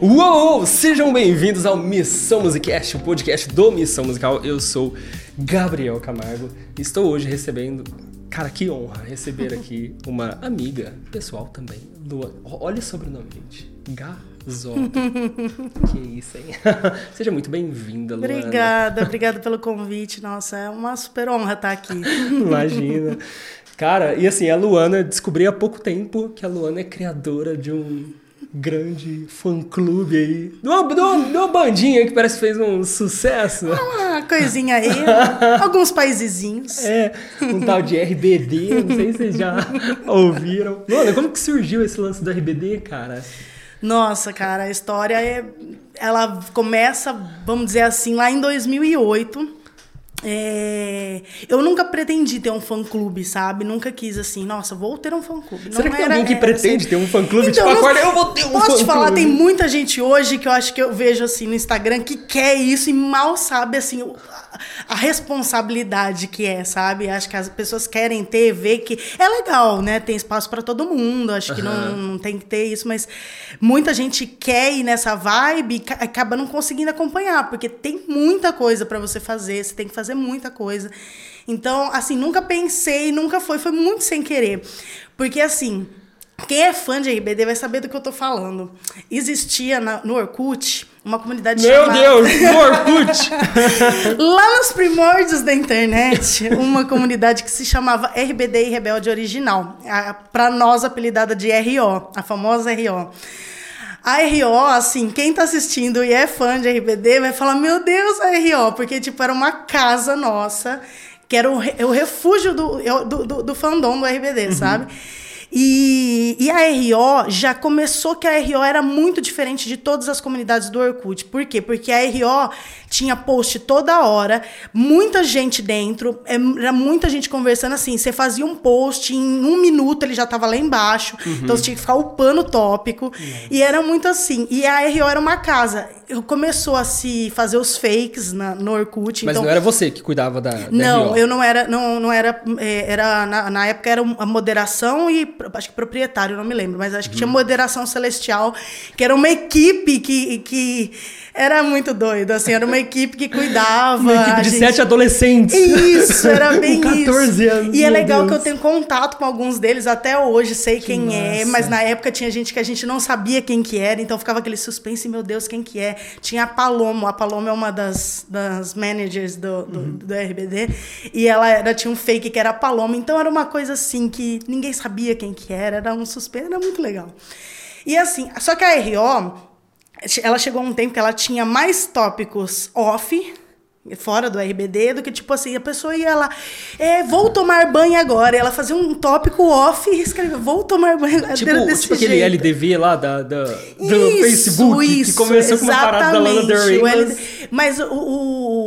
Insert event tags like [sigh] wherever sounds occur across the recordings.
Uou! Sejam bem-vindos ao Missão Musicast, o podcast do Missão Musical. Eu sou Gabriel Camargo e estou hoje recebendo. Cara, que honra receber aqui [laughs] uma amiga pessoal também, Lua. Olha sobre o nome, gente. Gazoto. [laughs] que isso, hein? [laughs] Seja muito bem-vinda, Luana. Obrigada, obrigada pelo convite. Nossa, é uma super honra estar aqui. Imagina. Cara, e assim, a Luana, descobri há pouco tempo que a Luana é criadora de um grande fã-clube aí. De uma, de, uma, de uma, bandinha que parece que fez um sucesso. Uma coisinha aí. [laughs] alguns paisezinhos. É, um tal de RBD, não sei se vocês já [laughs] ouviram. Luana, como que surgiu esse lance do RBD, cara? Nossa, cara, a história é. Ela começa, vamos dizer assim, lá em 2008. É... Eu nunca pretendi ter um fã-clube, sabe? Nunca quis assim, nossa, vou ter um fã-clube. Será que tem alguém que pretende assim... ter um fã-clube? Então, tipo, agora eu vou ter um fã-clube. Posso te falar, tem muita gente hoje que eu acho que eu vejo assim no Instagram que quer isso e mal sabe assim a responsabilidade que é, sabe? Acho que as pessoas querem ter, ver que é legal, né? Tem espaço para todo mundo, acho uhum. que não, não tem que ter isso, mas muita gente quer ir nessa vibe e acaba não conseguindo acompanhar, porque tem muita coisa para você fazer, você tem que fazer muita coisa. Então, assim, nunca pensei, nunca foi, foi muito sem querer. Porque, assim, quem é fã de RBD vai saber do que eu tô falando. Existia na, no Orkut uma comunidade Meu chamada... Deus, no [laughs] Orkut! Lá nos primórdios da internet, uma comunidade que se chamava RBD e Rebelde Original. Para nós, apelidada de RO, a famosa RO. A RO, assim, quem tá assistindo e é fã de RBD vai falar: Meu Deus, a RO, porque, tipo, era uma casa nossa, que era o, o refúgio do, do, do, do fandom do RBD, uhum. sabe? E, e, a RO já começou que a RO era muito diferente de todas as comunidades do Orkut. Por quê? Porque a RO tinha post toda hora, muita gente dentro, é, era muita gente conversando assim. Você fazia um post, em um minuto ele já estava lá embaixo, uhum. então você tinha que ficar upando o tópico. Uhum. E era muito assim. E a RO era uma casa. Começou a se fazer os fakes na, no Orkut. Mas então... não era você que cuidava da, da Não, RO. eu não era. Não, não era, é, era na, na época era a moderação e acho que proprietário, não me lembro, mas acho que tinha uhum. Moderação Celestial, que era uma equipe que, que era muito doido, assim, era uma equipe que cuidava. Uma equipe de gente... sete adolescentes. Isso, era [laughs] bem com 14 isso. anos. E é legal Deus. que eu tenho contato com alguns deles até hoje, sei que quem massa. é, mas na época tinha gente que a gente não sabia quem que era, então ficava aquele suspense, meu Deus, quem que é? Tinha a Palomo, a Palomo é uma das, das managers do, do, uhum. do RBD, e ela era, tinha um fake que era a Palomo, então era uma coisa assim que ninguém sabia quem que era, era um suspense, era muito legal. E assim, só que a RO ela chegou a um tempo que ela tinha mais tópicos off fora do RBD do que tipo assim a pessoa ia lá é, vou tomar banho agora. E ela fazia um tópico off e escrevia vou tomar banho. Tipo, desse tipo aquele LDV lá da, da do isso, Facebook isso, que começou com uma parada da Lana Del Rey mas, mas o,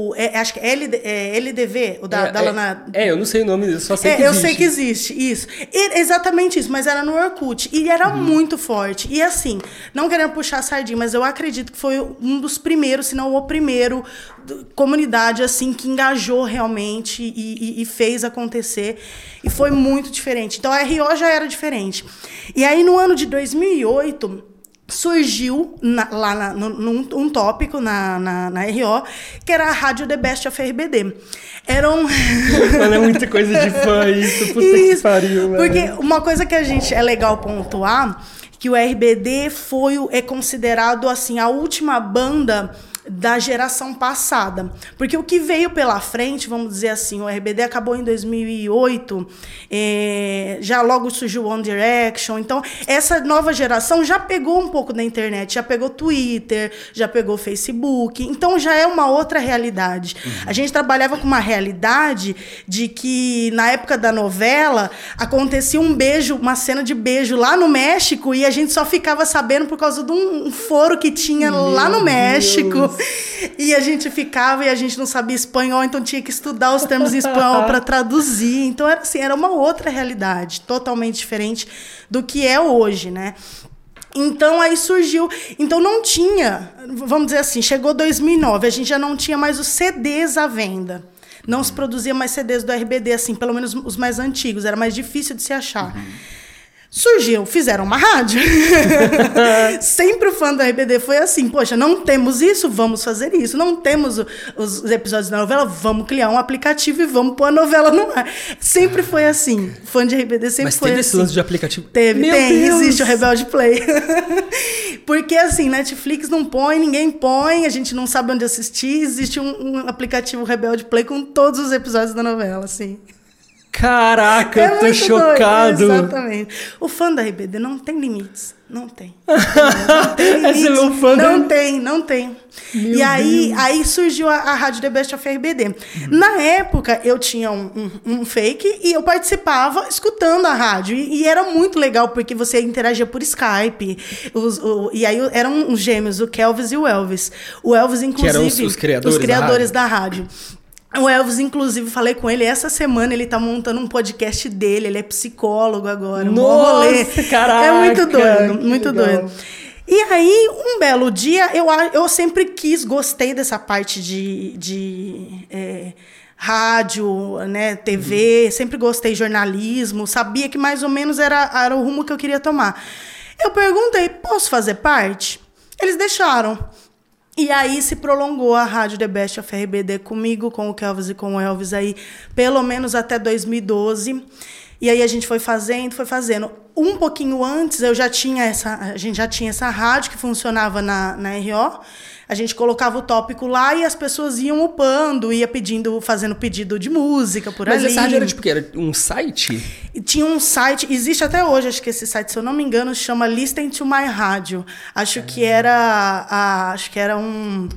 o é, acho que é, LD, é LDV o da, é, da é, Lana é eu não sei o nome só sei é, que eu existe. sei que existe isso. E, exatamente isso mas era no Orkut e era uhum. muito forte. E assim não querendo puxar a sardinha mas eu acredito que foi um dos primeiros se não o primeiro comunidade assim que engajou realmente e, e, e, fez acontecer e foi muito diferente. Então a RO já era diferente. E aí no ano de 2008 surgiu na, lá na, num, um tópico na, na, na, RO que era a rádio The Best of RBD. Era um... [laughs] Mano, é muita coisa de fã isso, puta isso, que pariu. Mano. Porque uma coisa que a gente é legal pontuar que o RBD foi é considerado assim a última banda da geração passada. Porque o que veio pela frente, vamos dizer assim, o RBD acabou em 2008, é, já logo surgiu One Direction. Então, essa nova geração já pegou um pouco da internet, já pegou Twitter, já pegou Facebook. Então, já é uma outra realidade. Uhum. A gente trabalhava com uma realidade de que, na época da novela, acontecia um beijo, uma cena de beijo lá no México e a gente só ficava sabendo por causa de um foro que tinha Meu lá no México. E a gente ficava e a gente não sabia espanhol, então tinha que estudar os termos em espanhol para [laughs] traduzir. Então era assim, era uma outra realidade, totalmente diferente do que é hoje, né? Então aí surgiu, então não tinha, vamos dizer assim, chegou 2009, a gente já não tinha mais os CDs à venda. Não se produzia mais CDs do RBD assim, pelo menos os mais antigos, era mais difícil de se achar. Uhum. Surgiu, fizeram uma rádio. [laughs] Sempre o fã do RBD foi assim: poxa, não temos isso, vamos fazer isso. Não temos os, os, episódios da novela, vamos criar um aplicativo e vamos pôr a novela no ar. Sempre foi assim. Fã de RBD sempre Mas foi teve assim. esse lance de aplicativo? Teve, Meu tem, Deus. existe o Rebelde Play. [laughs] Porque assim, Netflix não põe, ninguém põe, a gente não sabe onde assistir. Existe um, um aplicativo Rebelde Play com todos os episódios da novela, assim. Caraca, É eu tô chocado. Doido, exatamente. O fã da RBD não tem limites. Não tem. [laughs] Não tem Esse é limites. meu fã da- Não tem, não tem. Meu e aí, aí surgiu a, a Rádio The Best of RBD. Uhum. Na época, eu tinha um, um- um fake e eu participava escutando a rádio. E, e era muito legal, porque você interagia por Skype. Os- o- e aí eram os gêmeos, o Kelvis e o Elvis. O Elvis, inclusive. eram os- os criadores os da criadores da rádio. O Elvis, inclusive, falei com ele essa semana, ele tá montando um podcast dele, ele é psicólogo agora. um Nossa, rolê. caraca, É muito doido, muito legal. doido. E aí, um belo dia, eu, eu sempre quis, gostei dessa parte de, de é, rádio, né, TV, sempre gostei de jornalismo, sabia que mais ou menos era, era o rumo que eu queria tomar. Eu perguntei, posso fazer parte? Eles deixaram. E aí se prolongou a rádio The Best of RBD comigo, com o Kelvis e com o Elvis aí, pelo menos até 2012. E aí a gente foi fazendo, foi fazendo. Um pouquinho antes eu já tinha essa, a gente já tinha essa rádio que funcionava na, na RO. A gente colocava o tópico lá e as pessoas iam upando, ia pedindo, fazendo pedido de música por Mas ali. essa rádio era tipo o quê? Era um site? E tinha um site, existe até hoje, acho que esse site, se eu não me engano, chama Listen to My Rádio. Acho que era. a- acho que era um.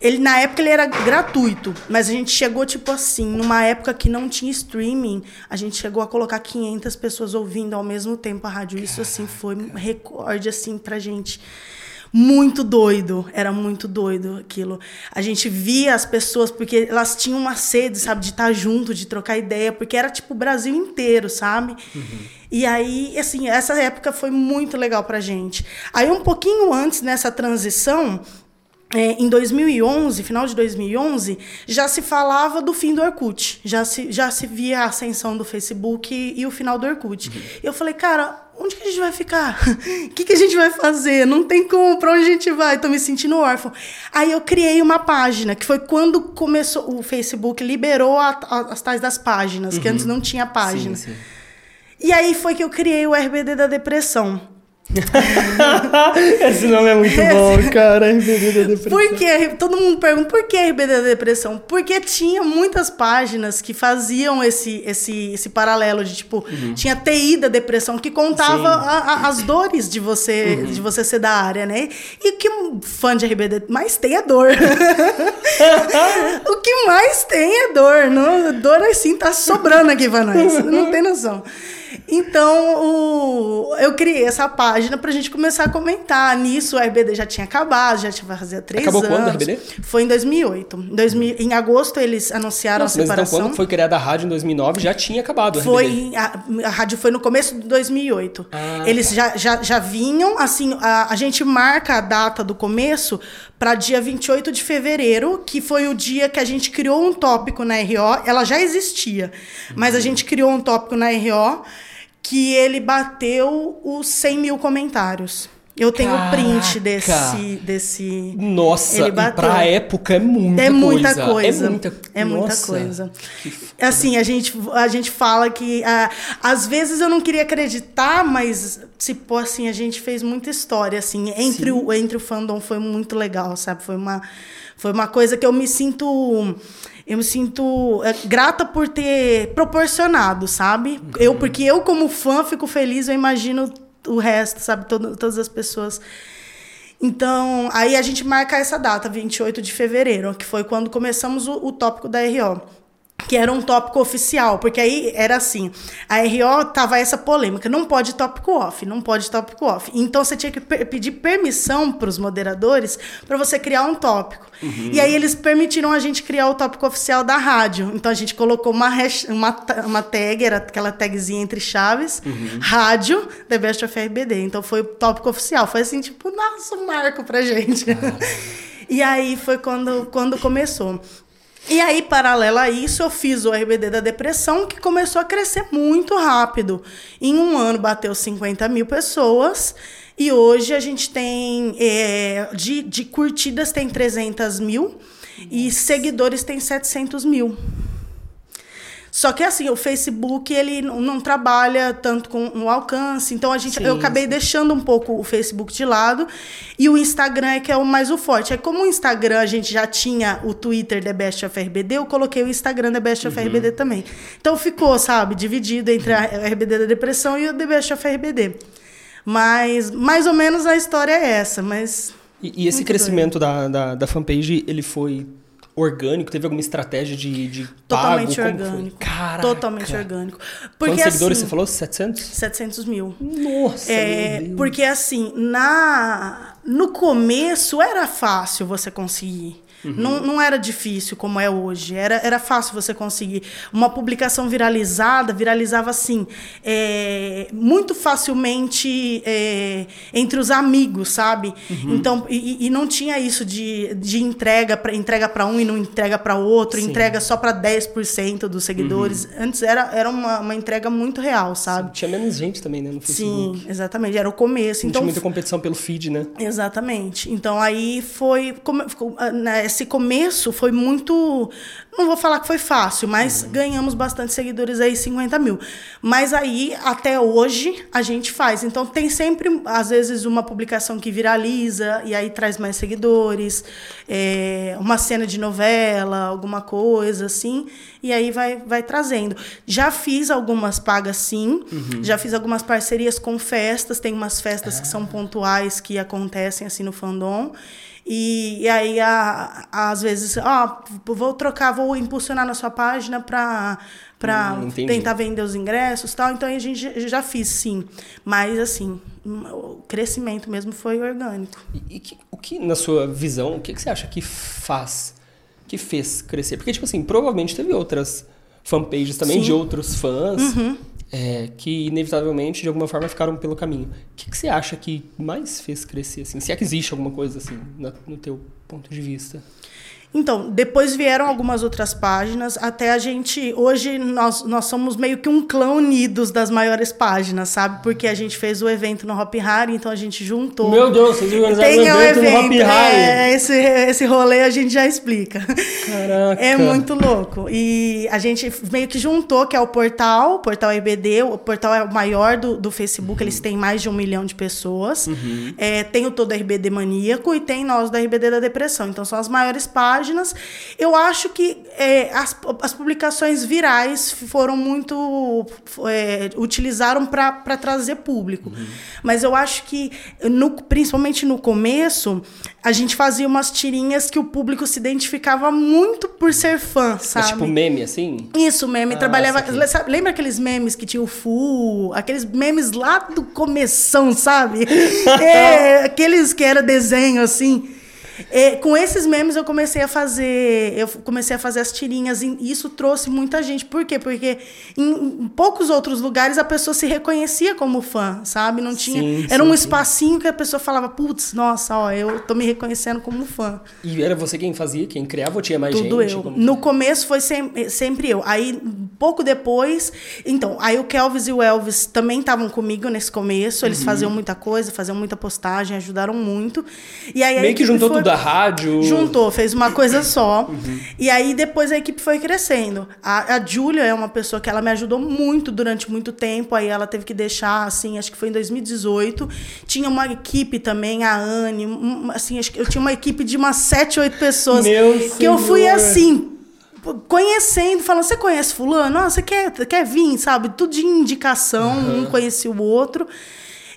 Ele, na época ele era gratuito, mas a gente chegou, tipo assim, numa época que não tinha streaming, a gente chegou a colocar 500 pessoas ouvindo ao mesmo tempo a rádio. Isso, assim, foi um recorde, assim, pra gente. Muito doido, era muito doido aquilo. A gente via as pessoas, porque elas tinham uma sede, sabe, de estar junto, de trocar ideia, porque era tipo o Brasil inteiro, sabe? E aí, assim, essa época foi muito legal pra gente. Aí, um pouquinho antes, nessa transição, é, em 2011, final de 2011, já se falava do fim do Orkut. Já se, já se via a ascensão do Facebook e, e o final do Orkut. E eu falei, cara, onde que a gente vai ficar? O [laughs] que, que a gente vai fazer? Não tem como, pra onde a gente vai? Tô me sentindo órfão. Aí eu criei uma página, que foi quando começou, o Facebook liberou a- a- as tais das páginas, que antes não tinha página. Sim, sim. E aí foi que eu criei o RBD da depressão. [laughs] Esse nome é muito bom, cara. RBD da depressão. Por que? Todo mundo pergunta por que RBD da depressão? Porque tinha muitas páginas que faziam esse, esse, esse paralelo de tipo, tinha TI da depressão que contava a- a- as dores de você, de você ser da área, né? E o que um fã de RBD mais tem é dor. [laughs] o que mais tem é dor. Não, dor assim tá sobrando aqui pra nós. Não tem noção. Então, o- eu criei essa página pra gente começar a comentar. Nisso, o RBD já tinha acabado, já tinha fazia três Acabou anos. quando o RBD? Foi em 2008. Em 2000 em agosto, eles anunciaram Nossa, a mas então separação. quando foi criada a rádio em 2009 já tinha acabado o RBD. Foi, a, a rádio foi no começo de 2008. Ah, Eles já, já, já vinham, assim, a, a gente marca a data do começo para dia 28 de fevereiro, que foi o dia que a gente criou um tópico na RO. Ela já existia, mas a Uhum. gente criou um tópico na RO que ele bateu os 100 mil comentários. Eu tenho o print Caraca! desse, desse. Nossa, Ele bateu. pra época é muita É muita coisa. coisa. É muita, É muita Nossa, coisa. Assim, a gente, a gente fala que ah, às vezes eu não queria acreditar, mas se pô, assim, a gente fez muita história assim, entre o entre o fandom foi muito legal, sabe? Foi uma foi uma coisa que eu me sinto eu me sinto é, grata por ter proporcionado, sabe? Eu porque eu como fã fico feliz, eu imagino o resto, sabe? Todo, todas as pessoas então, aí a gente marca essa data, 28 de fevereiro, que foi quando começamos o, o tópico da RO. Que era um tópico oficial, porque aí era assim: a RO tava essa polêmica, não pode tópico off, não pode tópico off. Então você tinha que per- pedir permissão para os moderadores para você criar um tópico. E aí eles permitiram a gente criar o tópico oficial da rádio. Então a gente colocou uma, hash- uma, uma tag, era aquela tagzinha entre chaves, rádio, The Best of RBD. Então foi o tópico oficial. Foi assim, tipo, nossa, um marco pra gente. [laughs] e aí foi quando, quando começou. E aí, paralelo a isso, eu fiz o RBD da depressão, que começou a crescer muito rápido. Em um ano bateu 50 mil pessoas. E hoje a gente tem, é, de, de curtidas tem 300 mil e seguidores tem 700 mil. Só que assim, o Facebook ele não trabalha tanto com o alcance, então a gente sim, eu acabei sim. deixando um pouco o Facebook de lado e o Instagram é que é o mais o forte. É como o Instagram a gente já tinha o Twitter The Best of RBD, eu coloquei o Instagram The Best of uhum. RBD também. Então ficou, sabe, dividido entre a RBD da depressão e o The Best of RBD. Mas mais ou menos a história é essa, mas e, e esse crescimento da, da, da fanpage, ele foi orgânico? Teve alguma estratégia de, de Totalmente pago? orgânico. Caraca. Totalmente orgânico. Porque, Quantos seguidores assim, você falou? 700? 700 mil. Nossa, é, Porque assim, na, no começo era fácil você conseguir. Uhum. Não, não era difícil como é hoje. Era, era fácil você conseguir. Uma publicação viralizada, viralizava assim, é, muito facilmente é, entre os amigos, sabe? Uhum. Então, e, e, não tinha isso de, de entrega para entrega um e não entrega para outro, Sim. entrega só para 10% dos seguidores. Uhum. Antes era, era uma, uma entrega muito real, sabe? Sim, tinha menos gente também, né? No Facebook. Sim, exatamente. Era o começo. Não então, tinha muita competição pelo feed, né? Exatamente. Então aí foi. Como, né, esse começo foi muito. Não vou falar que foi fácil, mas uhum. ganhamos bastante seguidores aí, 50 mil. Mas aí, até hoje, a gente faz. Então, tem sempre, às vezes, uma publicação que viraliza e aí traz mais seguidores, é, uma cena de novela, alguma coisa assim, e aí vai, vai trazendo. Já fiz algumas pagas, sim. Uhum. Já fiz algumas parcerias com festas. Tem umas festas ah. que são pontuais que acontecem assim no fandom. E, e aí, a, a, às vezes, ó, vou trocar, vou impulsionar na sua página para para hum, tentar vender os ingressos tal. Então a gente já fiz, sim. Mas assim, o crescimento mesmo foi orgânico. E, e que, o que, na sua visão, o que, que você acha que faz, que fez crescer? Porque, tipo assim, provavelmente teve outras fanpages também sim. de outros fãs. Uhum é, que inevitavelmente de alguma forma ficaram pelo caminho. O que, que, você acha que mais fez crescer assim? Se é que existe alguma coisa assim no teu ponto de vista? Então, depois vieram algumas outras páginas, até a gente. Hoje nós, nós somos meio que um clã unidos das maiores páginas, sabe? Porque a gente fez o evento no Hop Harry, então a gente juntou. Meu Deus, vocês organizaram um evento, evento no Hop Harry. É, esse, esse rolê a gente já explica. Caraca. É muito louco. E a gente meio que juntou, que é o portal, o portal EBD, o portal é o maior do, do Facebook, uhum. eles têm mais de um milhão de pessoas. Uhum. É, tem o todo RBD Maníaco e tem nós da RBD da Depressão. Então são as maiores páginas páginas. Eu acho que é, as, as publicações virais foram muito. É, utilizaram para trazer público. Uhum. Mas eu acho que, no, principalmente no começo, a gente fazia umas tirinhas que o público se identificava muito por ser fã, sabe? Mas, tipo meme, assim? Isso, meme. Ah, trabalhava. Lembra aqueles memes que tinha o Fu? Aqueles memes lá do começão, sabe? [laughs] é, aqueles que era desenho, assim. É, com esses memes eu comecei a fazer, eu comecei a fazer as tirinhas e isso trouxe muita gente. Por quê? Porque em, em poucos outros lugares a pessoa se reconhecia como fã, sabe? Não tinha, sim, era sim, um espacinho sim. que a pessoa falava, putz, nossa, ó, eu tô me reconhecendo como fã. E era você quem fazia, quem criava ou tinha mais Tudo gente? eu. No começo foi sempre, sempre eu. Aí pouco depois, então, aí o Kelvis e o Elvis também estavam comigo nesse começo, eles uhum. faziam muita coisa, faziam muita postagem, ajudaram muito. E aí meio que juntou foi... tudo da rádio. Juntou, fez uma coisa [clears throat] só. Uhum. E aí depois a equipe foi crescendo. A, a Júlia é uma pessoa que ela me ajudou muito durante muito tempo. Aí ela teve que deixar, assim, acho que foi em 2018. Tinha uma equipe também, a Anne, assim, acho que eu tinha uma equipe de umas sete, oito pessoas. Meu que senhor. eu fui assim, conhecendo, falando, você conhece fulano? Ah, você quer, quer vir, sabe? Tudo de indicação, uhum. um conhecia o outro.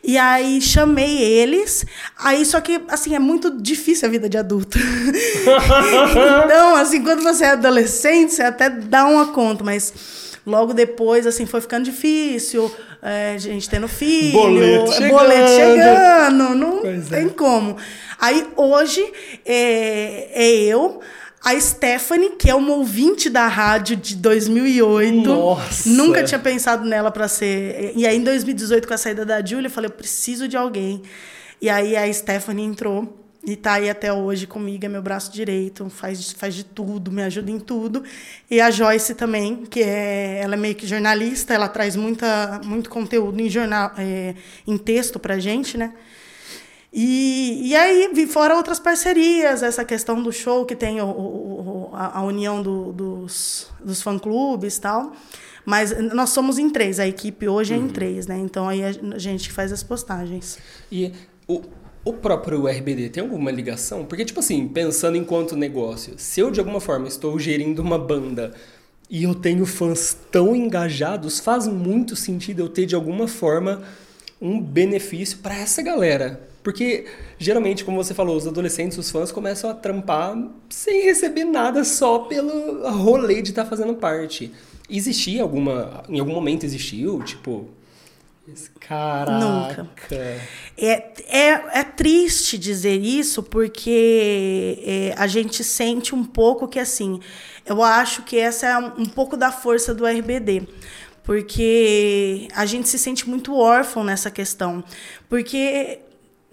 E aí chamei eles. Aí só que assim é muito difícil a vida de adulto. [laughs] então, assim, quando você é adolescente, você até dá uma conta, mas logo depois assim foi ficando difícil. É, gente tendo filho, boleto chegando, boleto chegando não pois tem é. como. Aí hoje é, é eu a Stephanie, que é uma ouvinte da rádio de 2008. Nossa! Nunca tinha pensado nela para ser. E aí, em 2018, com a saída da Julia, eu falei: eu preciso de alguém. E aí, a Stephanie entrou. E tá aí até hoje comigo, é meu braço direito, faz, faz de tudo, me ajuda em tudo. E a Joyce também, que é, ela é meio que jornalista, ela traz muita, muito conteúdo em jornal, é, em texto pra gente, né? E, e aí, fora outras parcerias, essa questão do show, que tem o, o, a, a, união do, dos, dos fã-clubes e tal. Mas nós somos em três, a equipe hoje é em uhum. três, né? Então aí a gente faz as postagens. E o, o próprio RBD tem alguma ligação? Porque, tipo assim, pensando enquanto negócio, se eu de alguma forma estou gerindo uma banda e eu tenho fãs tão engajados, faz muito sentido eu ter de alguma forma um benefício para essa galera. Porque geralmente, como você falou, os adolescentes, os fãs começam a trampar sem receber nada só pelo rolê de estar tá fazendo parte. Existia alguma. Em algum momento existiu, tipo. Caraca. Nunca. É, é, é triste dizer isso porque é, a gente sente um pouco que assim. Eu acho que essa é um pouco da força do RBD porque a gente se sente muito órfão nessa questão. Porque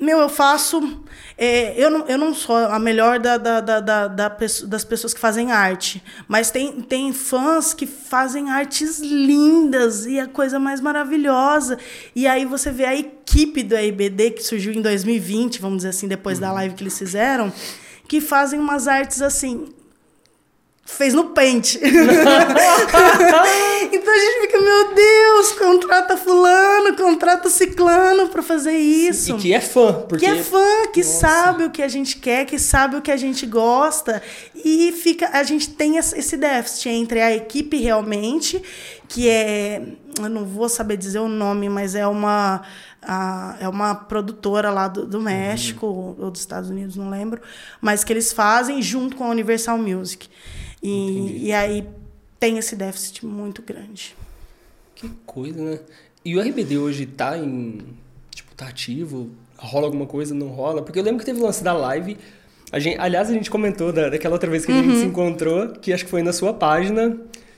meu, eu faço. É, eu, não, eu não sou a melhor da, da, da, da, das pessoas que fazem arte, mas tem, tem fãs que fazem artes lindas e a coisa mais maravilhosa. E aí você vê a equipe do RBD, que surgiu em 2020, vamos dizer assim, depois da uhum. live que eles fizeram, que fazem umas artes assim fez no pente. [laughs] então a gente fica, meu Deus, contrata fulano, contrata ciclano para fazer isso. E que é fã. Porque... Que é fã, que Nossa. sabe o que a gente quer, que sabe o que a gente gosta. E fica, a gente tem esse déficit entre a equipe realmente, que é, eu não vou saber dizer o nome, mas é uma... A, é uma produtora lá do, do México uhum. ou dos Estados Unidos, não lembro, mas que eles fazem junto com a Universal Music. E, e aí tem esse déficit muito grande. Que coisa, né? E o RBD hoje tá em. Tipo, tá ativo? Rola alguma coisa? Não rola? Porque eu lembro que teve o lance da live. A gente, aliás, a gente comentou da, daquela outra vez que a gente uhum. se encontrou, que acho que foi na sua página,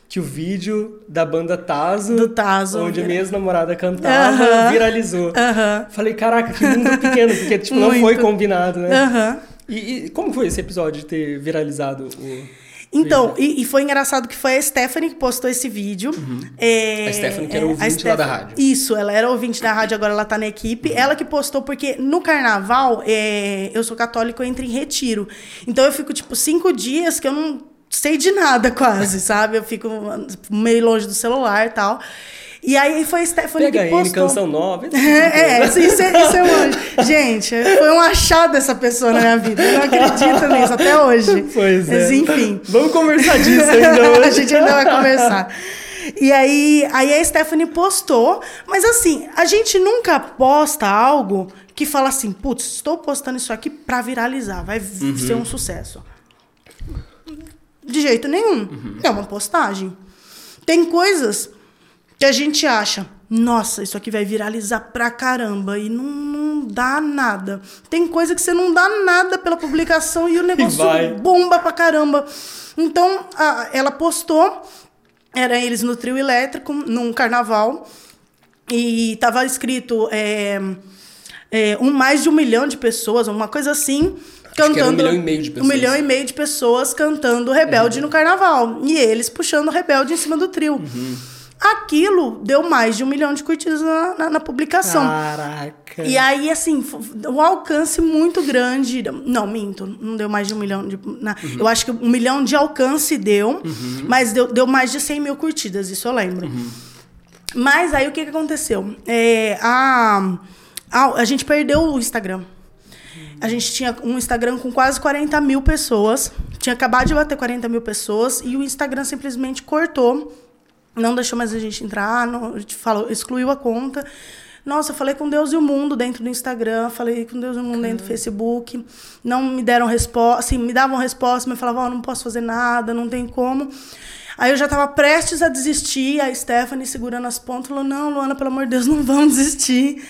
que o vídeo da banda Tazo, Do Tazo onde a minha ex-namorada cantava, uhum. viralizou. Uhum. Falei, caraca, que mundo pequeno, porque tipo, não foi combinado, né? E, e, como foi esse episódio de ter viralizado o. Então, e, e, foi engraçado que foi a Stephanie que postou esse vídeo. Uhum. É, a Stephanie que era é, ouvinte lá da rádio. Isso, ela era ouvinte da rádio, agora ela tá na equipe. Uhum. Ela que postou, porque no carnaval, é, eu sou católico, eu entro em retiro. Então eu fico, tipo, cinco dias que eu não sei de nada [laughs] quase, sabe? Eu fico meio longe do celular e tal. E aí foi a Stephanie Pega que postou. Ele, canção nova. [laughs] é, é, isso, isso, é, isso é. Gente, foi um achado essa pessoa na minha vida. Eu não acredito nisso até hoje. [laughs] Pois Mas, é. enfim. Vamos conversar disso ainda [laughs] hoje. a gente ainda vai conversar. E aí, aí a Stephanie postou, mas assim, a gente nunca posta algo que fala assim, putz, estou postando isso aqui para viralizar, vai uhum. ser um sucesso. De jeito nenhum. Uhum. É uma postagem. Tem coisas que a gente acha, nossa, isso aqui vai viralizar pra caramba e não, não dá nada. Tem coisa que você não dá nada pela publicação e o [laughs] negócio bomba pra caramba. Então, a, ela postou, era eles no trio elétrico, num carnaval, e tava escrito é, é, um, mais de um milhão de pessoas, uma coisa assim, cantando. um milhão e meio de pessoas. Um milhão e meio de pessoas cantando Rebelde uhum. no carnaval. E eles puxando Rebelde em cima do trio. Uhum. Aquilo deu mais de um milhão de curtidas na, na, na publicação. Caraca. E aí, assim, o alcance muito grande. Não, minto, não deu mais de um milhão de. Na, uhum. Eu acho que um milhão de alcance deu, uhum. mas deu, deu mais de 100 mil curtidas, isso eu lembro. Uhum. Mas aí o que, que aconteceu? É, a, a, a gente perdeu o Instagram. A gente tinha um Instagram com quase 40 mil pessoas. Tinha acabado de bater 40 mil pessoas e o Instagram simplesmente cortou não deixou mais a gente entrar, não, falou, excluiu a conta. Nossa, eu falei com Deus e o mundo dentro do Instagram, falei com Deus e o mundo dentro do Facebook. Não me deram resposta, assim, me davam resposta, mas falavam, oh, não posso fazer nada, não tem como. Aí eu já estava prestes a desistir, a Stephanie segurando as pontas, falou, não, Luana, pelo amor de Deus, não vamos desistir.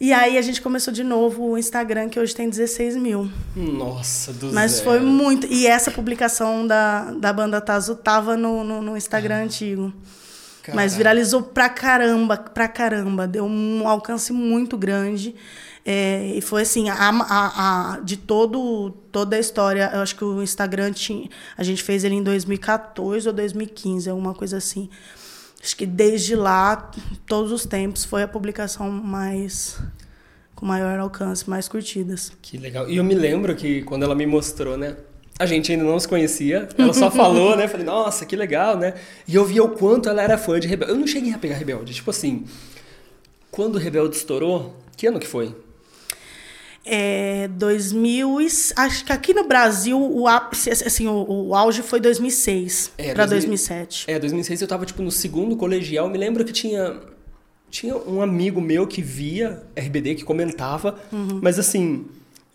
E aí a gente começou de novo o Instagram, que hoje tem 16 mil. Nossa, do Mas zero. foi muito. E essa publicação da, da banda Tazo tava no, no, no Instagram ah. antigo. Caraca. Mas viralizou pra caramba, pra caramba. Deu um alcance muito grande. É, e foi assim, a, a, a, de todo, toda a história, eu acho que o Instagram tinha, a gente fez ele em 2014 ou 2015, alguma coisa assim. Acho que desde lá, todos os tempos, foi a publicação mais com maior alcance, mais curtidas. Que legal. E eu me lembro que quando ela me mostrou, né? A gente ainda não se conhecia, ela só falou, né? Falei, nossa, que legal, né? E eu via o quanto ela era fã de Rebelde. Eu não cheguei a pegar Rebelde. Tipo assim, quando Rebelde estourou, que ano que foi? É, 2000 acho que aqui no Brasil o ápice assim o, o auge foi 2006 é, para 2007 é 2006 eu tava tipo no segundo colegial me lembro que tinha tinha um amigo meu que via RBD que comentava uhum. mas assim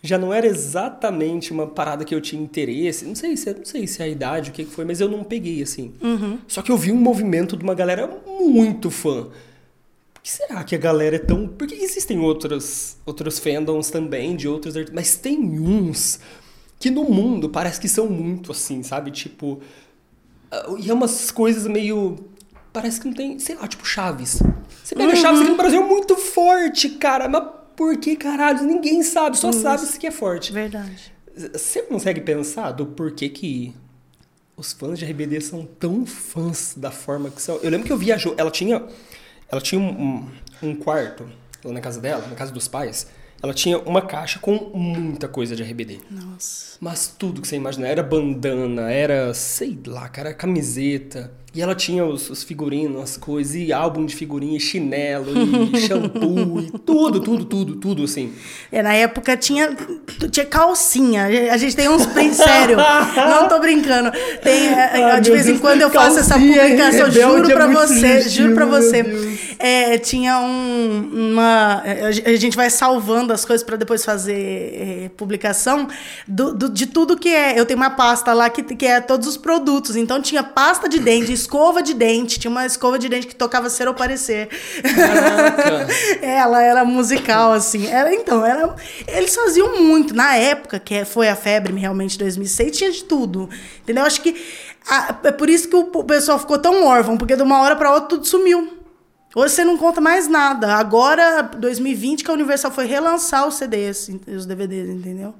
já não era exatamente uma parada que eu tinha interesse não sei se não sei se é a idade o que foi mas eu não peguei assim uhum. só que eu vi um movimento de uma galera muito fã por que será que a galera é tão. Porque existem outros, outros fandoms também, de outros mas tem uns que no mundo parece que são muito assim, sabe? Tipo. Ah, e é umas coisas meio. Parece que não tem. Sei lá, tipo Chaves. Você pega uhum. Chaves aqui no Brasil é muito forte, cara. Mas por que caralho? Ninguém sabe, só sabe se que é forte. Verdade. Você consegue pensar do porquê que os fãs de RBD são tão fãs da forma que são? Eu lembro que eu vi a Jo. Ela tinha ela tinha um, um, um quarto lá na casa dela, na casa dos pais. Ela tinha uma caixa com muita coisa de RBD. Nossa. Mas tudo que você imaginar. Era bandana, era, sei lá, cara, camiseta. E ela tinha os, os figurinos, as coisas, e álbum de figurinha, e chinelo, e [laughs] shampoo, e tudo, tudo, tudo, tudo, assim. É, na época tinha, tinha calcinha. A gente tem uns prints, sério. não tô brincando. Tem, ah, de vez em quando eu faço essa publicação, juro pra é você, juro pra você. É, tinha um, uma. A gente vai salvando as coisas para depois fazer é, publicação do, do, de tudo que é. Eu tenho uma pasta lá que, que é todos os produtos. Então tinha pasta de dente escova de dente. Tinha uma escova de dente que tocava Ser ou Parecer. [laughs] Ela era musical, assim. Era, então, era, eles faziam muito. Na época, que foi a febre realmente 2006, tinha de tudo. Entendeu? Acho que a, é por isso que o, o pessoal ficou tão órfão, porque de uma hora para outra tudo sumiu. Hoje você não conta mais nada. Agora, 2020, que a Universal foi relançar os CDs, os DVDs, entendeu?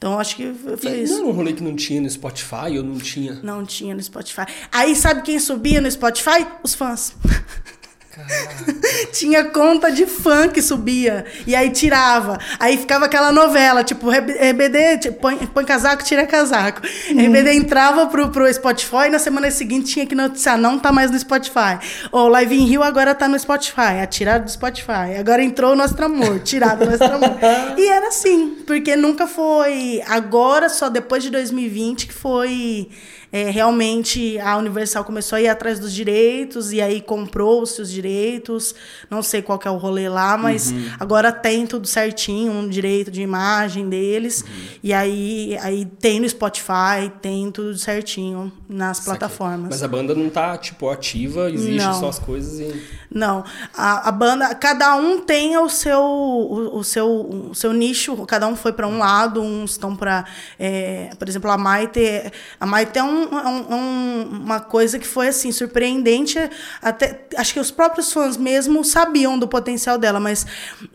Então acho que foi e isso. Não era um rolê que não tinha no Spotify ou não tinha? Não tinha no Spotify. Aí sabe quem subia no Spotify? Os fãs. [laughs] [laughs] Tinha conta de fã que subia. E aí tirava. Aí ficava aquela novela, tipo, RBD, tipo, põe, põe casaco, tira casaco. Uhum. RBD entrava pro, pro Spotify e na semana seguinte tinha que noticiar, não tá mais no Spotify. Ou Live in Rio agora tá no Spotify, é tirado do Spotify. Agora entrou o Nosso Amor, tirado do Nosso Amor. [laughs] e era assim, porque nunca foi. Agora, só depois de 2020, que foi é, realmente a Universal começou a ir atrás dos direitos e aí comprou-se os direitos. Não sei qual é o rolê lá, mas uhum. agora tem tudo certinho, um direito de imagem deles. Uhum. E aí, aí tem no Spotify, tem tudo certinho nas plataformas. Mas a banda não tá, tipo, ativa, existe não. só as coisas e... Não. A, a banda, cada um tem o seu, o, o seu, o seu nicho, cada um foi para um lado, uns estão para... É, por exemplo, a Maite... A Maite é um um, um, uma coisa que foi assim surpreendente. Até acho que os próprios fãs mesmo sabiam do potencial dela, mas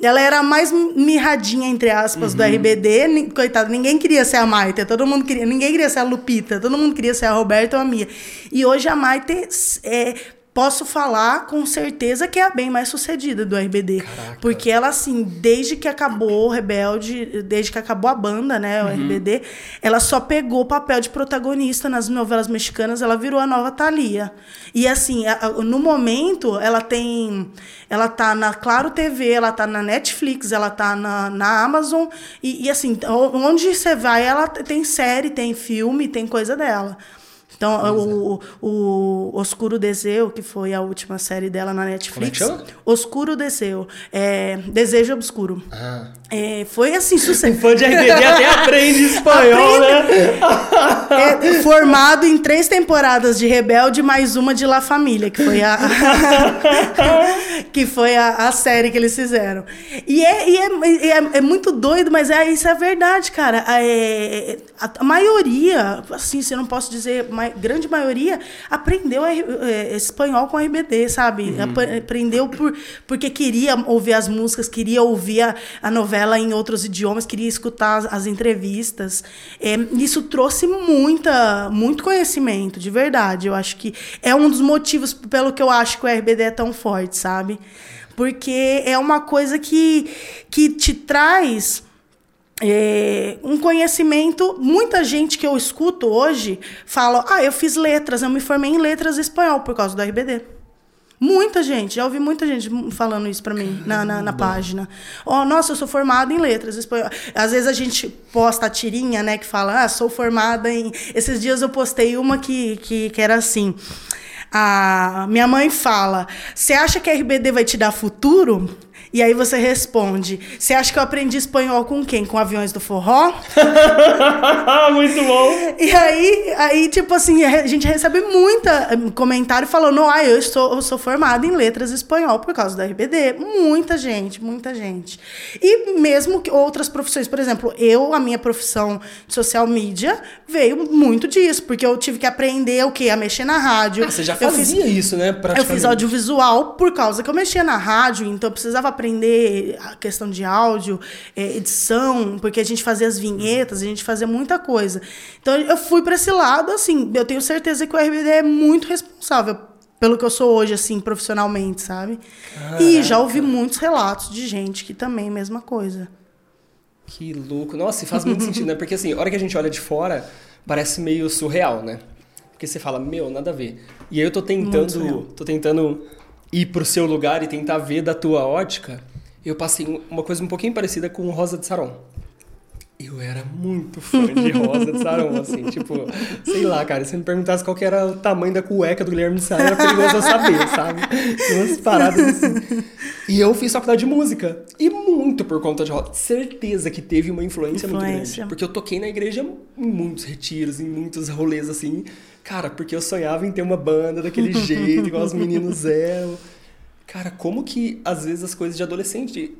ela era mais mirradinha entre aspas uhum. do RBD. Coitado, ninguém queria ser a Maite, todo mundo queria, ninguém queria ser a Lupita, todo mundo queria ser a Roberta ou a Mia. E hoje a Maite é, posso falar com certeza que é a bem mais sucedida do RBD. Caraca. Porque ela, assim, desde que acabou o Rebelde, desde que acabou a banda, né, o uhum. RBD, ela só pegou o papel de protagonista nas novelas mexicanas, ela virou a nova Thalia. E, assim, no momento, ela tem. Ela tá na Claro TV, ela tá na Netflix, ela tá na, na Amazon. E, e, assim, onde você vai, ela tem série, tem filme, tem coisa dela. Então, o, o, o Oscuro Deseu, que foi a última série dela na Netflix. Como é que chama? Oscuro Deseu. É, Desejo Obscuro. Ah. É, foi assim, sucesso. fã de RBD até [laughs] aprende espanhol, aprende. né? [laughs] É, formado em três temporadas de Rebelde, mais uma de La Família, que foi a, [laughs] que foi a, a, série que eles fizeram. E, é, e é, é, é muito doido, mas é, isso é verdade, cara. É, a, maioria, assim, se eu não posso dizer, a grande maioria, aprendeu a, é, espanhol com RBD, sabe? Uhum. Aprendeu por, porque queria ouvir as músicas, queria ouvir a, a novela em outros idiomas, queria escutar as, as entrevistas. É, isso trouxe muita, muito conhecimento, de verdade. Eu acho que é um dos motivos pelo que eu acho que o RBD é tão forte, sabe? Porque é uma coisa que, que te traz é, um conhecimento. Muita gente que eu escuto hoje fala: Ah, eu fiz letras, eu me formei em letras espanhol por causa do RBD. Muita gente, já ouvi muita gente falando isso para mim na, na, na, página. Oh, nossa, eu sou formada em letras espanhol. Às vezes a gente posta a tirinha, né, que fala, ah, sou formada em. Esses dias eu postei uma que, que, que era assim. A minha mãe fala: Você acha que a RBD vai te dar futuro? E aí você responde: Você acha que eu aprendi espanhol com quem? Com aviões do forró? [laughs] Muito bom. E aí, aí, tipo assim, a gente recebe muita eh, comentário falando: Ah, eu, estou, eu sou formada em letras espanhol por causa da RBD. Muita gente, muita gente. E mesmo que outras profissões, por exemplo, eu, a minha profissão de social media veio muito disso, porque eu tive que aprender o que? A mexer na rádio. Ah, você já fazia fiz, isso, né? Eu fiz audiovisual por causa que eu mexia na rádio, então eu precisava aprender aprender a questão de áudio, é, edição, porque a gente fazia as vinhetas, a gente fazia muita coisa. Então eu fui para esse lado, assim, eu tenho certeza que o RBD é muito responsável pelo que eu sou hoje, assim, profissionalmente, sabe? Caraca. E já ouvi muitos relatos de gente que também é a mesma coisa. Que louco. Nossa, e faz muito sentido, né? Porque assim, a hora que a gente olha de fora, parece meio surreal, né? Porque você fala, meu, nada a ver. E aí eu tô tentando, tô tentando ir pro seu lugar e tentar ver da tua ótica, eu passei uma coisa um pouquinho parecida com Rosa de Saron. Eu era muito fã de [laughs] Rosa de Saron, assim, tipo, sei lá, cara, se me perguntasse qual que era o tamanho da cueca do Guilherme Sá, era perigoso eu saber, sabe? Umas paradas assim. E eu fiz faculdade de música. E muito por conta de Rosa. Certeza que teve uma influência, influência. muito grande. Porque eu toquei na igreja em muitos retiros, em muitos rolês, assim. Cara, porque eu sonhava em ter uma banda daquele [laughs] jeito, igual os meninos eram. Cara, como que às vezes as coisas de adolescente,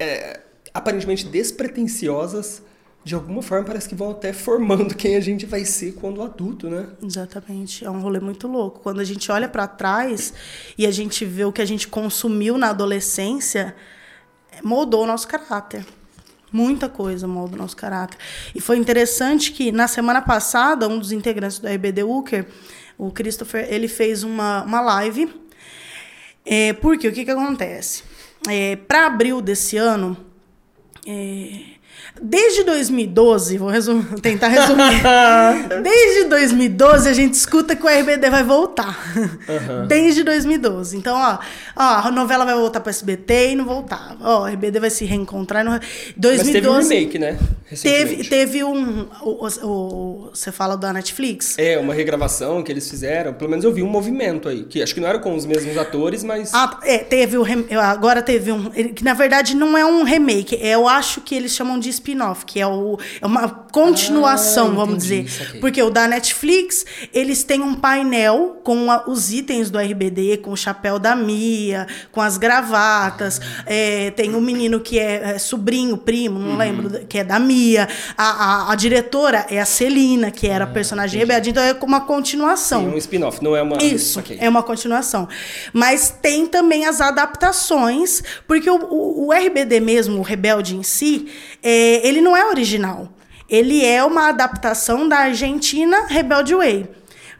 é, aparentemente despretensiosas, de alguma forma parece que vão até formando [laughs] quem a gente vai ser quando adulto, né? Exatamente. É um rolê muito louco. Quando a gente olha para trás e a gente vê o que a gente consumiu na adolescência, moldou o nosso caráter. Muita coisa molda o nosso caráter. E foi interessante que na semana passada, um dos integrantes do RBD Walker, o Christopher, ele fez uma, uma live. É, porque o que, que acontece? É, Para abril desse ano, é, Desde 2012, vou resumir, [laughs] tentar resumir. [laughs] Desde 2012 a gente escuta que o RBD vai voltar. Uhum. Desde 2012. Então, ó, ó, a novela vai voltar para SBT e não voltava. Ó, o RBD vai se reencontrar. No... 2012, Mas teve um remake, né? Teve, teve um. O, o, o, você fala da Netflix? É, uma regravação que eles fizeram. Pelo menos eu vi um movimento aí. Que acho que não era com os mesmos atores, mas. Ah, é, teve o. Agora teve um. Que na verdade não é um remake. Eu acho que eles chamam de spin-off, que é, o, é uma continuação, ah, vamos dizer. Porque o da Netflix, eles têm um painel com a, os itens do RBD, com o chapéu da Mia, com as gravatas. Ah. É, tem um menino que é, é sobrinho, primo, não uhum. lembro, que é da Mia. A, a, a, diretora é a Celina, que era ah, personagem entendi. rebelde. Então é uma continuação. Sim, um spin-off, não é uma. Isso, okay. é uma continuação. Mas tem também as adaptações, porque o, o, o RBD mesmo, o Rebelde em si, é, ele não é original. Ele é uma adaptação da Argentina Rebelde Way.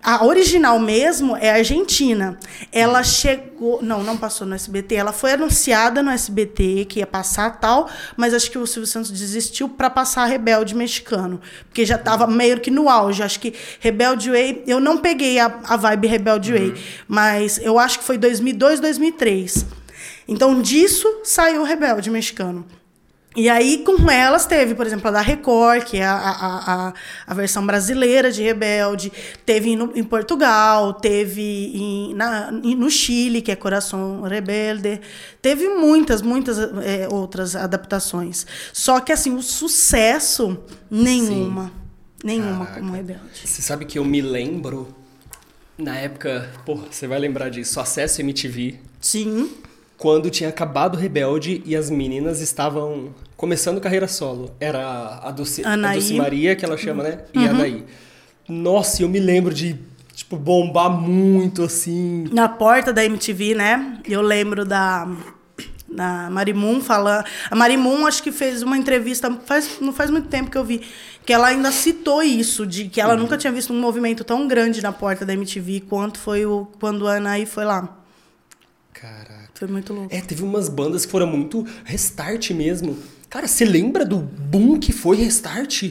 A original mesmo é argentina. Ela chegou. Não, não passou no SBT. Ela foi anunciada no SBT que ia passar tal, mas acho que o Silvio Santos desistiu para passar Rebelde Mexicano. Porque já estava meio que no auge. Acho que Rebelde Way. Eu não peguei a, a vibe Rebelde uhum. Way, mas eu acho que foi 2002, 2003. Então disso saiu Rebelde Mexicano. E aí, com elas, teve, por exemplo, a da Record, que é a, a, a, a versão brasileira de Rebelde, teve no, em Portugal, teve em, na, no Chile, que é Coração Rebelde, teve muitas, muitas é, outras adaptações. Só que, assim, o sucesso, nenhuma. Sim. Nenhuma Caraca. como Rebelde. Você sabe que eu me lembro, na época, pô, você vai lembrar disso, Acesso MTV. Sim quando tinha acabado o Rebelde e as meninas estavam começando carreira solo. Era a Dulce, a. Dulce Maria, que ela chama, né? E Uhum. a Anaí. Nossa, eu me lembro de, tipo, bombar muito, assim. Na porta da MTV, né? Eu lembro da, da Marimun falando. A Marimun acho que fez uma entrevista, faz, não faz muito tempo que eu vi, que ela ainda citou isso, de que ela nunca tinha visto um movimento tão grande na porta da MTV quanto foi o, quando a Anaí foi lá. Foi muito louco. É, teve umas bandas que foram muito restart mesmo. Cara, você lembra do boom que foi restart?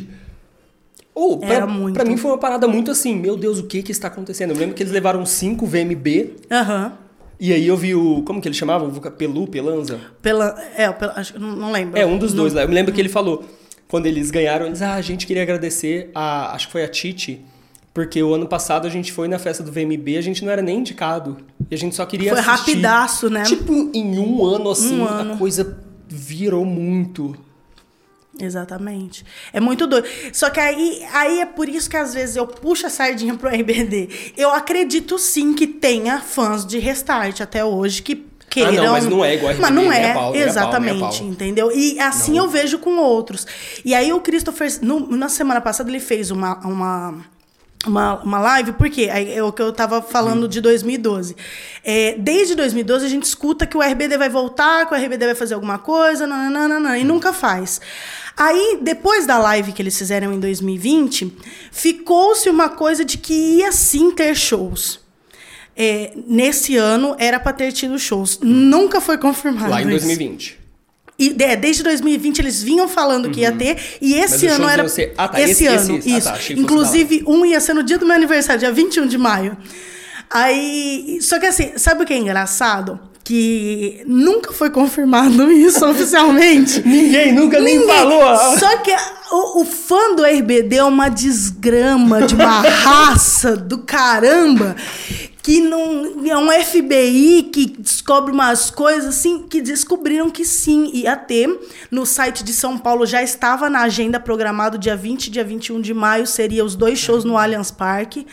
Ou, pra, Era muito. pra mim foi uma parada muito assim, meu Deus, o que que está acontecendo? Eu lembro que eles levaram cinco VMB, Aham. e aí eu vi o, como que ele chamava? Pelu, Pelanza? Pela, é, pela, acho, não, não lembro. É, um dos Não- dois lá. Eu me lembro que ele falou, quando eles ganharam, eles, ah, a gente queria agradecer a, acho que foi a Titi, porque o ano passado a gente foi na festa do VMB, a gente não era nem indicado, e a gente só queria Foi assistir. rapidaço, né? Tipo, em um ano, assim, Um a ano. coisa virou muito. Exatamente. É muito doido. Só que aí, aí é por isso que às vezes eu puxo a sardinha pro RBD. Eu acredito sim que tenha fãs de Restart até hoje que queiram. Ah, não, mas não é igual a Mas RBD, não nem é, a pau, a exatamente, a pau. entendeu? E assim Não. eu vejo com outros. E aí o Christopher, no- na semana passada, ele fez uma. uma uma, uma live, porque é o que eu tava falando de 2012. É, desde 2012 a gente escuta que o RBD vai voltar, que o RBD vai fazer alguma coisa, nananana, e nunca faz. Aí, depois da live que eles fizeram em 2020, ficou-se uma coisa de que ia sim ter shows. É, nesse ano era para ter tido shows. Nunca foi confirmado. Lá em isso. 2020. E, é, desde 2020 eles vinham falando que ia ter, e esse ano era. ser- ah, tá, esse, esse- ano, esse- ah, isso. tá, que fosse Inclusive, um ia ser no dia do meu aniversário, dia 21 de maio. Aí. Só que assim, sabe o que é engraçado? Que nunca foi confirmado [laughs] isso oficialmente. Ninguém nunca nem Ninguém. falou. Só que o, o fã do RBD é uma desgrama de uma [laughs] raça do caramba que não é um FBI que descobre umas coisas assim que descobriram que sim ia ter. No site de São Paulo já estava na agenda programado dia 20 e dia 21 de maio seria os dois shows no Allianz Parque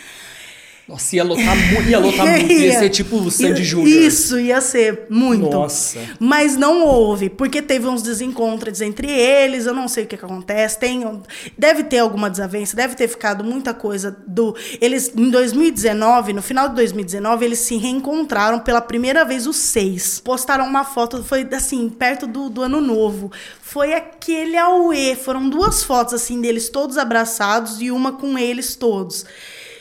Nossa, ia lotar, mu- ia lotar [laughs] muito. Ia ser tipo o Sandy Júnior. Isso, ia ser muito. Nossa. Mas não houve, porque teve uns desencontros entre eles, eu não sei o que, que acontece. Tem, deve ter alguma desavença, deve ter ficado muita coisa do. Eles, em 2019, no final de 2019, eles se reencontraram pela primeira vez os seis. Postaram uma foto, foi assim, perto do, do ano novo. Foi aquele auê. Foram duas fotos assim deles todos abraçados e uma com eles todos.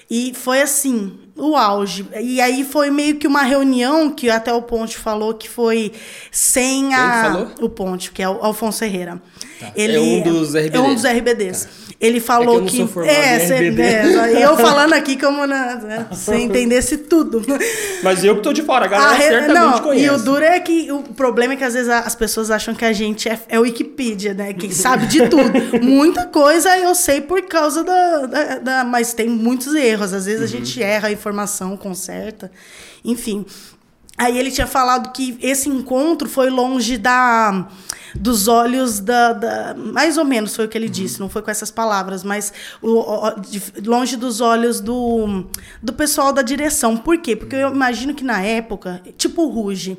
E foi assim, o auge. E aí foi meio que uma reunião que até o Ponte falou que foi sem a. O Ponte, que é o Alfonso Herrera. Tá. É um dos É um RBDs. dos RBDs. Ele É falou que eu que. é, cê- é, eu [laughs] falando aqui como na, né, se entendesse tudo. Mas eu que tô de fora, a A galera re- certamente não, conhece. e o duro é que o problema é que às vezes a- as pessoas acham que a gente é, é Wikipedia, né? Que sabe de tudo. [laughs] Muita coisa eu sei por causa da, da, da- Mas tem muitos erros. Às vezes a Uhum. gente erra a informação, conserta. Enfim. Aí ele tinha falado que esse encontro foi longe da dos olhos da, da- mais ou menos foi o que ele disse não foi com essas palavras mas o, o- de- longe dos olhos do, do pessoal da direção. Por quê? Porque eu imagino que na época tipo Ruge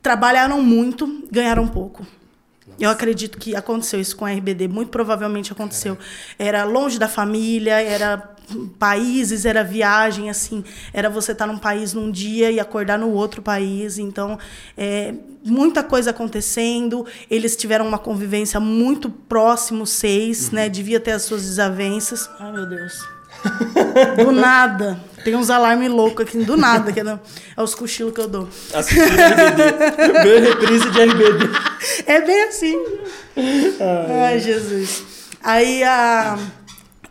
trabalharam muito ganharam pouco eu acredito que aconteceu isso com a RBD, muito provavelmente aconteceu. Era longe da família, era países, era viagem, assim, era você estar num país num dia e acordar no outro país. Então, é, muita coisa acontecendo. Eles tiveram uma convivência muito próximo, seis, né? Devia ter as suas desavenças. Ai, meu Deus. Do nada. Tem uns alarmes loucos aqui, do nada. Que é, é os cochilos que eu dou. Assistindo RBD. Ver reprise de RBD. É bem assim. Ai, Jesus. Aí a.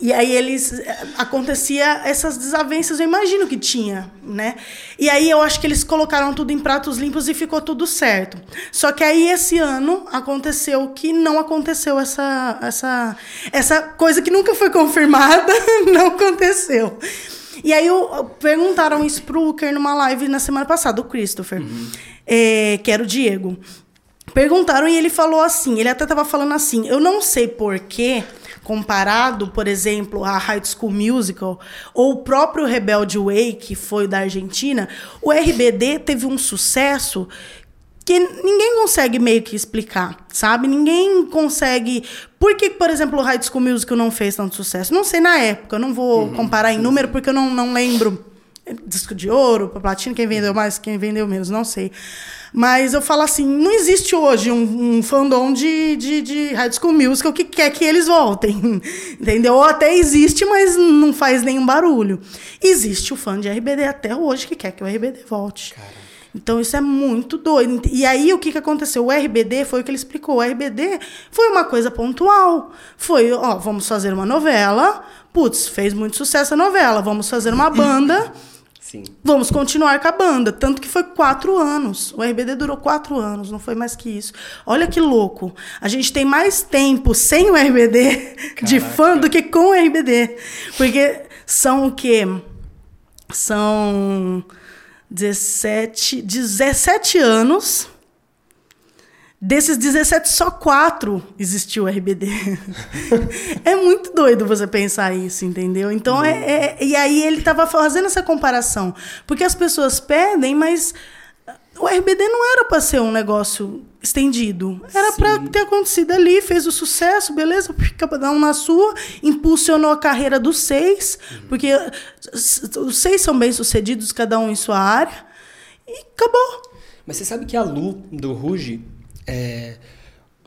E aí eles acontecia essas desavenças, eu imagino que tinha, né? E aí eu acho que eles colocaram tudo em pratos limpos e ficou tudo certo. Só que aí esse ano aconteceu que não aconteceu essa essa essa coisa que nunca foi confirmada, [laughs] não aconteceu. E aí eu, perguntaram isso pro Uker numa live na semana passada, o Christopher, é, que era o Diego. Perguntaram e ele falou assim, ele até estava falando assim, eu não sei porquê, comparado, por exemplo, a High School Musical ou o próprio Rebelde Way, que foi o da Argentina, o RBD teve um sucesso que ninguém consegue meio que explicar, sabe? Ninguém consegue. Por que, por exemplo, o High School Musical não fez tanto sucesso? Não sei na época, não vou uhum, comparar em número porque eu não, não lembro. Disco de ouro, platina, quem vendeu mais, quem vendeu menos, não sei. Mas eu falo assim, não existe hoje um, um fandom de, de, de High School Musical que quer que eles voltem, [laughs] entendeu? Ou até existe, mas não faz nenhum barulho. Existe o fã de RBD até hoje que quer que o RBD volte. Cara. Então isso é muito doido. E aí o que, que aconteceu? O RBD foi o que ele explicou. O RBD foi uma coisa pontual. Foi, ó, vamos fazer uma novela. Putz, fez muito sucesso a novela. Vamos fazer uma banda. [laughs] Sim. Vamos continuar com a banda. Tanto que foi quatro anos. O RBD durou quatro anos, não foi mais que isso. Olha que louco. A gente tem mais tempo sem o RBD [laughs] Caraca. de fã do que com o RBD. Porque são o quê? São 17, 17 anos Desses 17, só quatro existiu RBD. [laughs] é muito doido você pensar isso, entendeu? Então, é, é, e aí ele estava fazendo essa comparação. Porque as pessoas pedem, mas o RBD não era para ser um negócio estendido. Era para ter acontecido ali, fez o sucesso, beleza, cada um na sua, impulsionou a carreira dos seis, uhum. porque os seis são bem-sucedidos, cada um em sua área, e acabou. Mas você sabe que a Lu, do Ruge, é,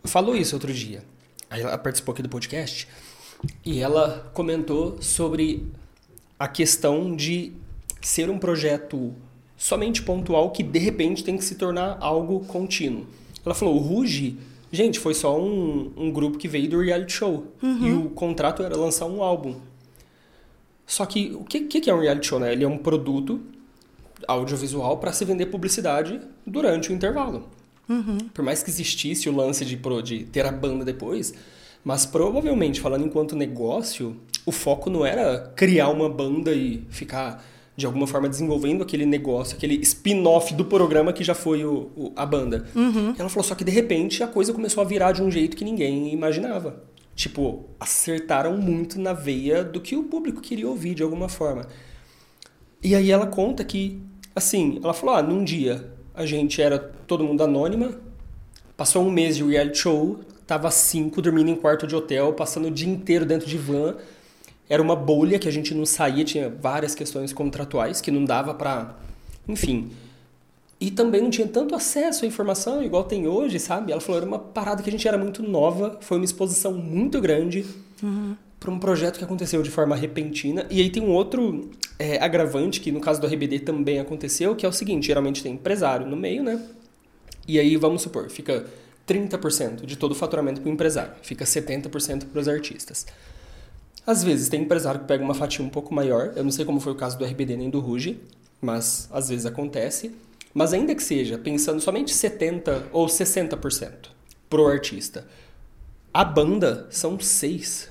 falou isso outro dia. Ela participou aqui do podcast e ela comentou sobre a questão de ser um projeto somente pontual que de repente tem que se tornar algo contínuo. Ela falou: o Ruge, gente, foi só um, um grupo que veio do reality show uhum. e o contrato era lançar um álbum. Só que o que, que é um reality show? Né? Ele é um produto audiovisual para se vender publicidade durante o intervalo. Uhum. Por mais que existisse o lance de, de ter a banda depois, mas provavelmente, falando enquanto negócio, o foco não era criar uma banda e ficar de alguma forma desenvolvendo aquele negócio, aquele spin-off do programa que já foi o, o a banda. Uhum. Ela falou só que de repente a coisa começou a virar de um jeito que ninguém imaginava. Tipo, acertaram muito na veia do que o público queria ouvir de alguma forma. E aí ela conta que, assim, ela falou: ah, num dia a gente era todo mundo anônima. Passou um mês de reality show, tava cinco dormindo em quarto de hotel, passando o dia inteiro dentro de van. Era uma bolha que a gente não saía, tinha várias questões contratuais que não dava para, enfim. E também não tinha tanto acesso à informação igual tem hoje, sabe? Ela falou, era uma parada que a gente era muito nova, foi uma exposição muito grande uhum. Para um projeto que aconteceu de forma repentina. E aí tem um outro é, agravante que no caso do RBD também aconteceu, que é o seguinte, geralmente tem empresário no meio, né? E aí, vamos supor, fica 30% de todo o faturamento para o empresário, fica 70% para os artistas. Às vezes tem empresário que pega uma fatia um pouco maior, eu não sei como foi o caso do RBD nem do Ruge, mas às vezes acontece. Mas ainda que seja, pensando somente 70% ou 60% pro artista, a banda são seis.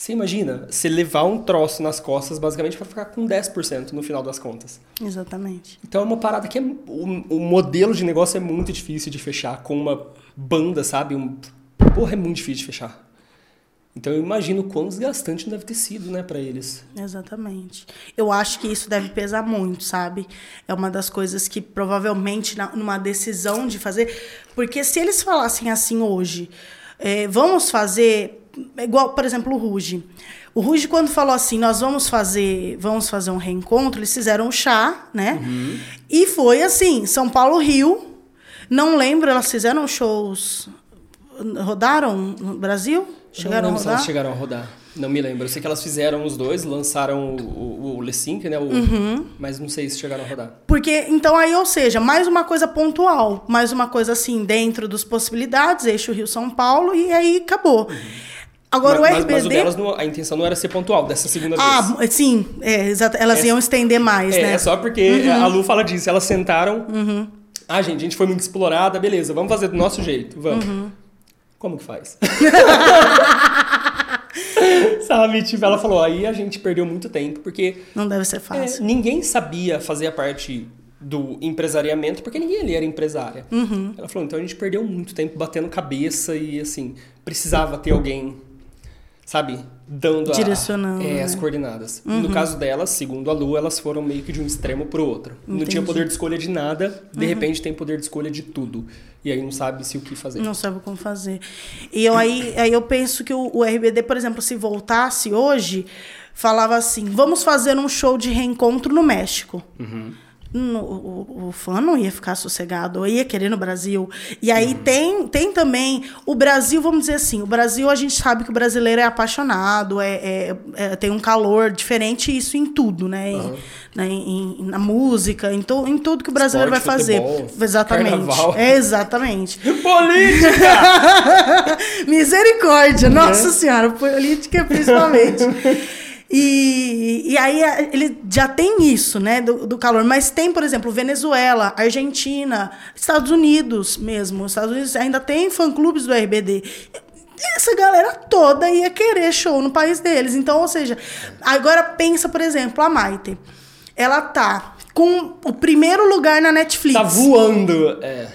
Você imagina, você levar um troço nas costas basicamente para ficar com 10% no final das contas. Exatamente. Então é uma parada que é, o, o, modelo de negócio é muito difícil de fechar com uma banda, sabe? Um, porra, é muito difícil de fechar. Então eu imagino o quão desgastante deve ter sido, né, para eles. Exatamente. Eu acho que isso deve pesar muito, sabe? É uma das coisas que provavelmente numa decisão de fazer, porque se eles falassem assim hoje, é, vamos fazer igual, por exemplo, o Ruge. O Ruge, quando falou assim, nós vamos fazer, vamos fazer um reencontro, eles fizeram um chá, né? Uhum. E foi assim, São Paulo, Rio. Não lembro, elas fizeram shows. Rodaram no Brasil? Chegaram não a rodar? Se elas chegaram a rodar. Não me lembro. Eu sei que elas fizeram os dois, lançaram o, o, o Lessink, né? O, uhum. Mas não sei se chegaram a rodar. Porque, então, aí, ou seja, mais uma coisa pontual, mais uma coisa assim, dentro das possibilidades, eixo Rio-São Paulo, e aí acabou. Uhum. Agora mas, o RBD. Mas, o delas, não, a intenção não era ser pontual dessa segunda ah, vez. Ah, sim, é, exato. Elas é, iam estender mais, é, né? É só porque uhum. a Lu fala disso. Elas sentaram. Uhum. Ah, gente, a gente foi muito explorada, beleza, vamos fazer do nosso jeito, vamos. Uhum. Como que faz? [laughs] Sabe, tipo, ela falou, aí a gente perdeu muito tempo, porque. Não deve ser fácil. É, ninguém sabia fazer a parte do empresariamento, porque ninguém ali era empresária. Uhum. Ela falou, então a gente perdeu muito tempo batendo cabeça e assim, precisava ter alguém sabe, dando a- Direcionando, é, as né? coordenadas. No caso delas, segundo a Lu, elas foram meio que de um extremo pro outro. Não tinha Entendi. Uhum. poder de escolha de nada, de repente tem poder de escolha de tudo. E aí não sabe se o que fazer. Não sabe como fazer. E eu, aí, aí eu penso que o, o RBD, por exemplo, se voltasse hoje, falava assim: vamos fazer um show de reencontro no México. No- o, o fã não ia ficar sossegado, ia querer no Brasil. E aí tem, tem também o Brasil, vamos dizer assim, o Brasil a gente sabe que o brasileiro é apaixonado, é, é- é- tem um calor diferente, isso em tudo, né? Em- né, em- na música, em, to- em tudo que o brasileiro Esporte, vai fazer. futebol, Exatamente. carnaval. É, exatamente. [laughs] Política! [laughs] Misericórdia, Né? nossa senhora, política principalmente. [laughs] E, e aí a- ele já tem isso, né, do, do calor. Mas tem, por exemplo, Venezuela, Argentina, Estados Unidos mesmo. Os Estados Unidos ainda tem fã-clubes do RBD. Essa galera toda ia querer show no país deles. Então, ou seja, agora pensa, por exemplo, a Maite. Ela tá com o primeiro lugar na Netflix. tá voando. É.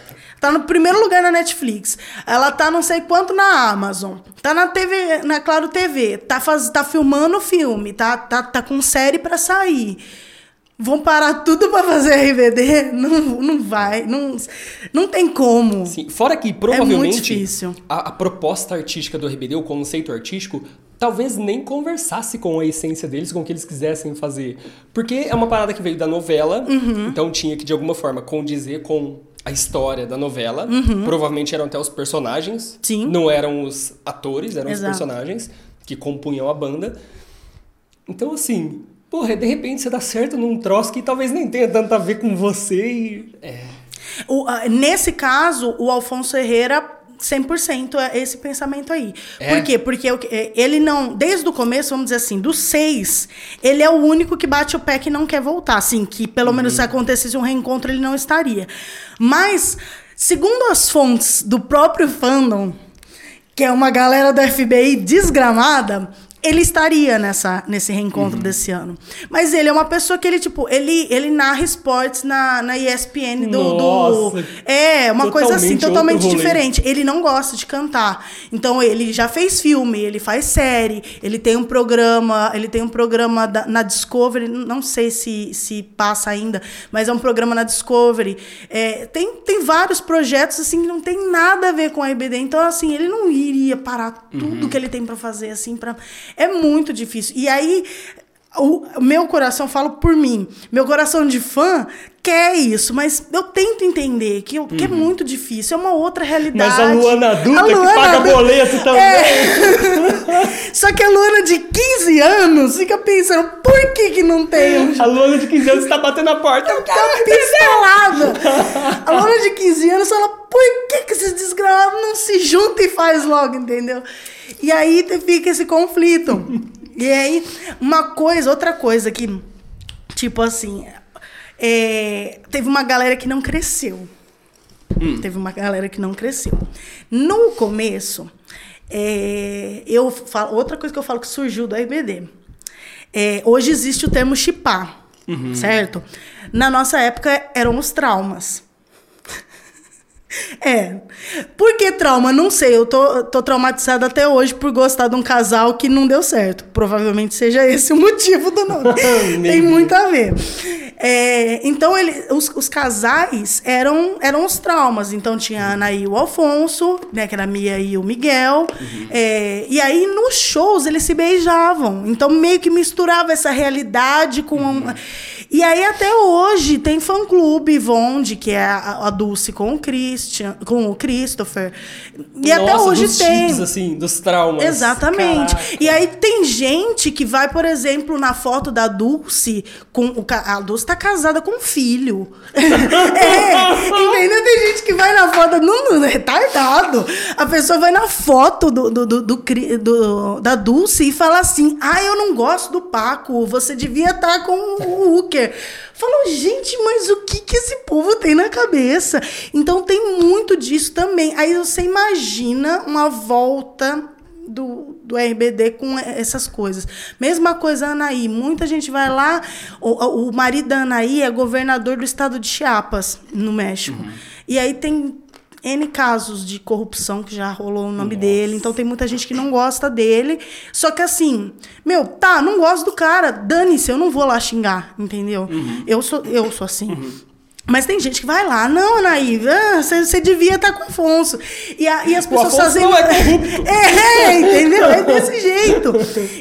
Tá no primeiro lugar na Netflix. Ela tá não sei quanto na Amazon. Tá na TV, na Claro TV. Tá, faz, tá filmando filme. Tá, tá, tá com série pra sair. Vão parar tudo pra fazer RBD? [laughs] Não, não vai. Não, não tem como. Sim, fora que É provavelmente difícil. a, a proposta artística do RBD, o conceito artístico, talvez nem conversasse com a essência deles, com o que eles quisessem fazer. Porque é uma parada que veio da novela, Uhum. então tinha que de alguma forma condizer com a história da novela. Provavelmente eram até os personagens, Uhum. Sim. não eram os atores, eram Exato. os personagens que compunham a banda. Então, assim, porra, de repente você dá certo num troço que talvez nem tenha tanto a ver com você e. É. O- ah, nesse caso, o Alfonso Herrera 100% é esse pensamento aí. É? Por quê? Porque é, ele não, desde o começo, vamos dizer assim, dos seis, ele é o único que bate o pé que não quer voltar. Assim, que pelo menos se acontecesse um reencontro, ele não estaria. Mas, segundo as fontes do próprio fandom, que é uma galera do FBI desgramada, ele estaria nessa, nesse reencontro desse ano. Mas ele é uma pessoa que ele, tipo, ele, ele narra esportes na, na ESPN do, do- Nossa, É, uma coisa assim, totalmente diferente. Ele não gosta de cantar. Então, ele já fez filme, ele faz série, ele tem um programa, ele tem um programa da- na Discovery, não sei se, se passa ainda, mas é um programa na Discovery. É, tem, tem vários projetos, assim, que não tem nada a ver com a RBD. Então, assim, ele não iria parar tudo que ele tem pra fazer, assim, para É muito difícil. E aí, o, meu coração, falo por mim, meu coração de fã quer isso, mas eu tento entender que, que é muito difícil, é uma outra realidade. Mas a Luana adulta A Luana que paga adulta- boleto também. É. [laughs] Só que a Luana de 15 anos fica pensando, por que que não tem A Luana de 15 anos tá batendo a porta. Eu Tá pistolada. A Luana de 15 anos fala, por que, que esses desgramados não se juntam e faz logo, entendeu? E aí fica esse conflito. E aí, uma coisa, outra coisa que, tipo assim, é, teve uma galera que não cresceu. Teve uma galera que não cresceu. No começo, é, eu falo, outra coisa que eu falo que surgiu do RBD. É, hoje existe o termo chipar, certo? Na nossa época eram os traumas. É. Por que trauma? Não sei. Eu tô, tô traumatizada até hoje por gostar de um casal que não deu certo. Provavelmente seja esse o motivo do nome. [laughs] Tem muito a ver. É, então, ele, os, os casais eram, eram os traumas. Então, tinha a Ana e o Alfonso, né, que era a Mia e o Miguel. É, e aí, nos shows, eles se beijavam. Então, meio que misturava essa realidade com... a- e aí, até hoje, tem fã-clube Vonde, que é a, a Dulce com o Christian, com o Christopher. E até Nossa, hoje dos tem. chips, assim, dos traumas. Exatamente. Caraca. E aí tem gente que vai, por exemplo, na foto da Dulce, com o a Dulce tá casada com um filho. [laughs] é, entendeu? Tem gente que vai na foto, não, não, é retardado. A pessoa vai na foto do, do, do, do do- da Dulce e fala assim: ah, eu não gosto do Paco, você devia estar com o Falam, gente, mas o que, que esse povo tem na cabeça? Então tem muito disso também. Aí você imagina uma volta do, do RBD com essas coisas. Mesma coisa Anaí. Muita gente vai lá. O, o marido da Anaí é governador do estado de Chiapas, no México. E aí tem N casos de corrupção que já rolou o nome Nossa. dele. Então tem muita gente que não gosta dele. Só que assim, meu, tá, não gosto do cara. Dane-se, eu não vou lá xingar, entendeu? Uhum. Eu, sou, eu sou assim. Uhum. Mas tem gente que vai lá, não, Anaí, ah, você, você devia estar com o Afonso. E, a, e as pessoas fazem. Não é, corrupto. [laughs] é, entendeu? É desse jeito.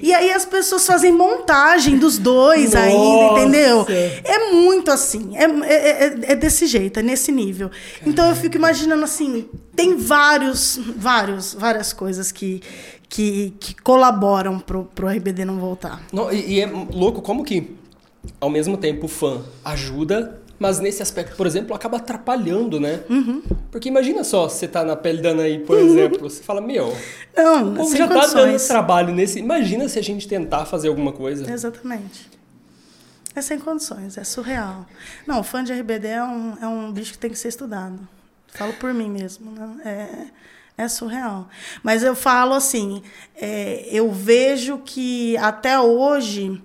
E aí as pessoas fazem montagem dos dois Nossa. ainda, entendeu? É muito assim. É, é, é, é desse jeito, é nesse nível. Então eu fico imaginando assim, tem vários, vários, várias coisas que, que, que colaboram pro, pro RBD não voltar. Não, e, e é louco como que, ao mesmo tempo, o fã ajuda mas nesse aspecto, por exemplo, acaba atrapalhando, né? Uhum. Porque imagina só, você tá na pele da Anaí, por uhum. exemplo, você fala, meu, não, o povo já condições. tá dando trabalho nesse. Imagina se a gente tentar fazer alguma coisa. Exatamente. É sem condições, é surreal. Não, fã de RBD é um, é um bicho que tem que ser estudado. Falo por mim mesmo, né? É, é surreal. Mas eu falo assim, é, eu vejo que até hoje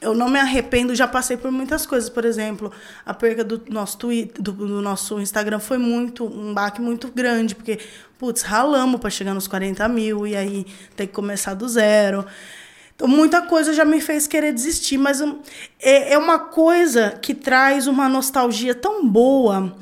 eu não me arrependo, já passei por muitas coisas. Por exemplo, a perda do nosso Twitter, do, do nosso Instagram foi muito, um baque muito grande, porque, putz, ralamos para chegar nos 40 mil e aí ter que começar do zero. Então, muita coisa já me fez querer desistir, mas é, é uma coisa que traz uma nostalgia tão boa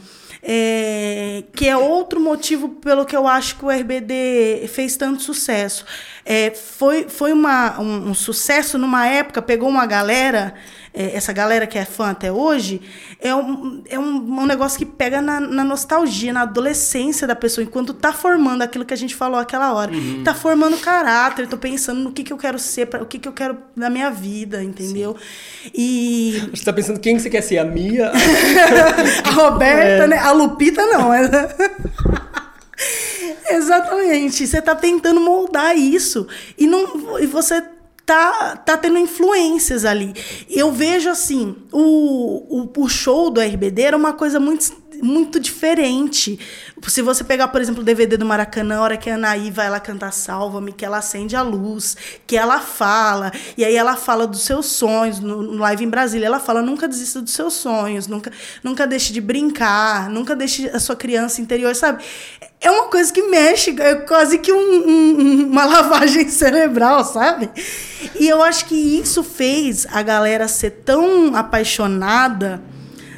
é, que é outro motivo pelo que eu acho que o RBD fez tanto sucesso. É, foi foi uma, um, um, sucesso numa época, pegou uma galera, é, essa galera que é fã até hoje, é um, é um, um negócio que pega na, na, nostalgia, na adolescência da pessoa, enquanto tá formando aquilo que a gente falou aquela hora. Uhum. Tá formando caráter, tô pensando no que, que eu quero ser, pra, o que, que eu quero na minha vida, entendeu? Sim. E. Você tá pensando quem você quer ser? A Mia? [laughs] a Roberta, é. né? A Lupita não. [laughs] Exatamente. Você tá tentando moldar isso. E, não, e você tá, tá tendo influências ali. Eu vejo assim, o, o, o show do RBD era uma coisa muito muito diferente. Se você pegar, por exemplo, o DVD do Maracanã, a hora que a Anaí vai lá cantar Salva-me, que ela acende a luz, que ela fala, e aí ela fala dos seus sonhos, no, no Live em Brasília, ela fala, nunca desista dos seus sonhos, nunca, nunca deixe de brincar, nunca deixe a sua criança interior, sabe? É uma coisa que mexe, é quase que um, um, uma [laughs] lavagem cerebral, sabe? E eu acho que isso fez a galera ser tão apaixonada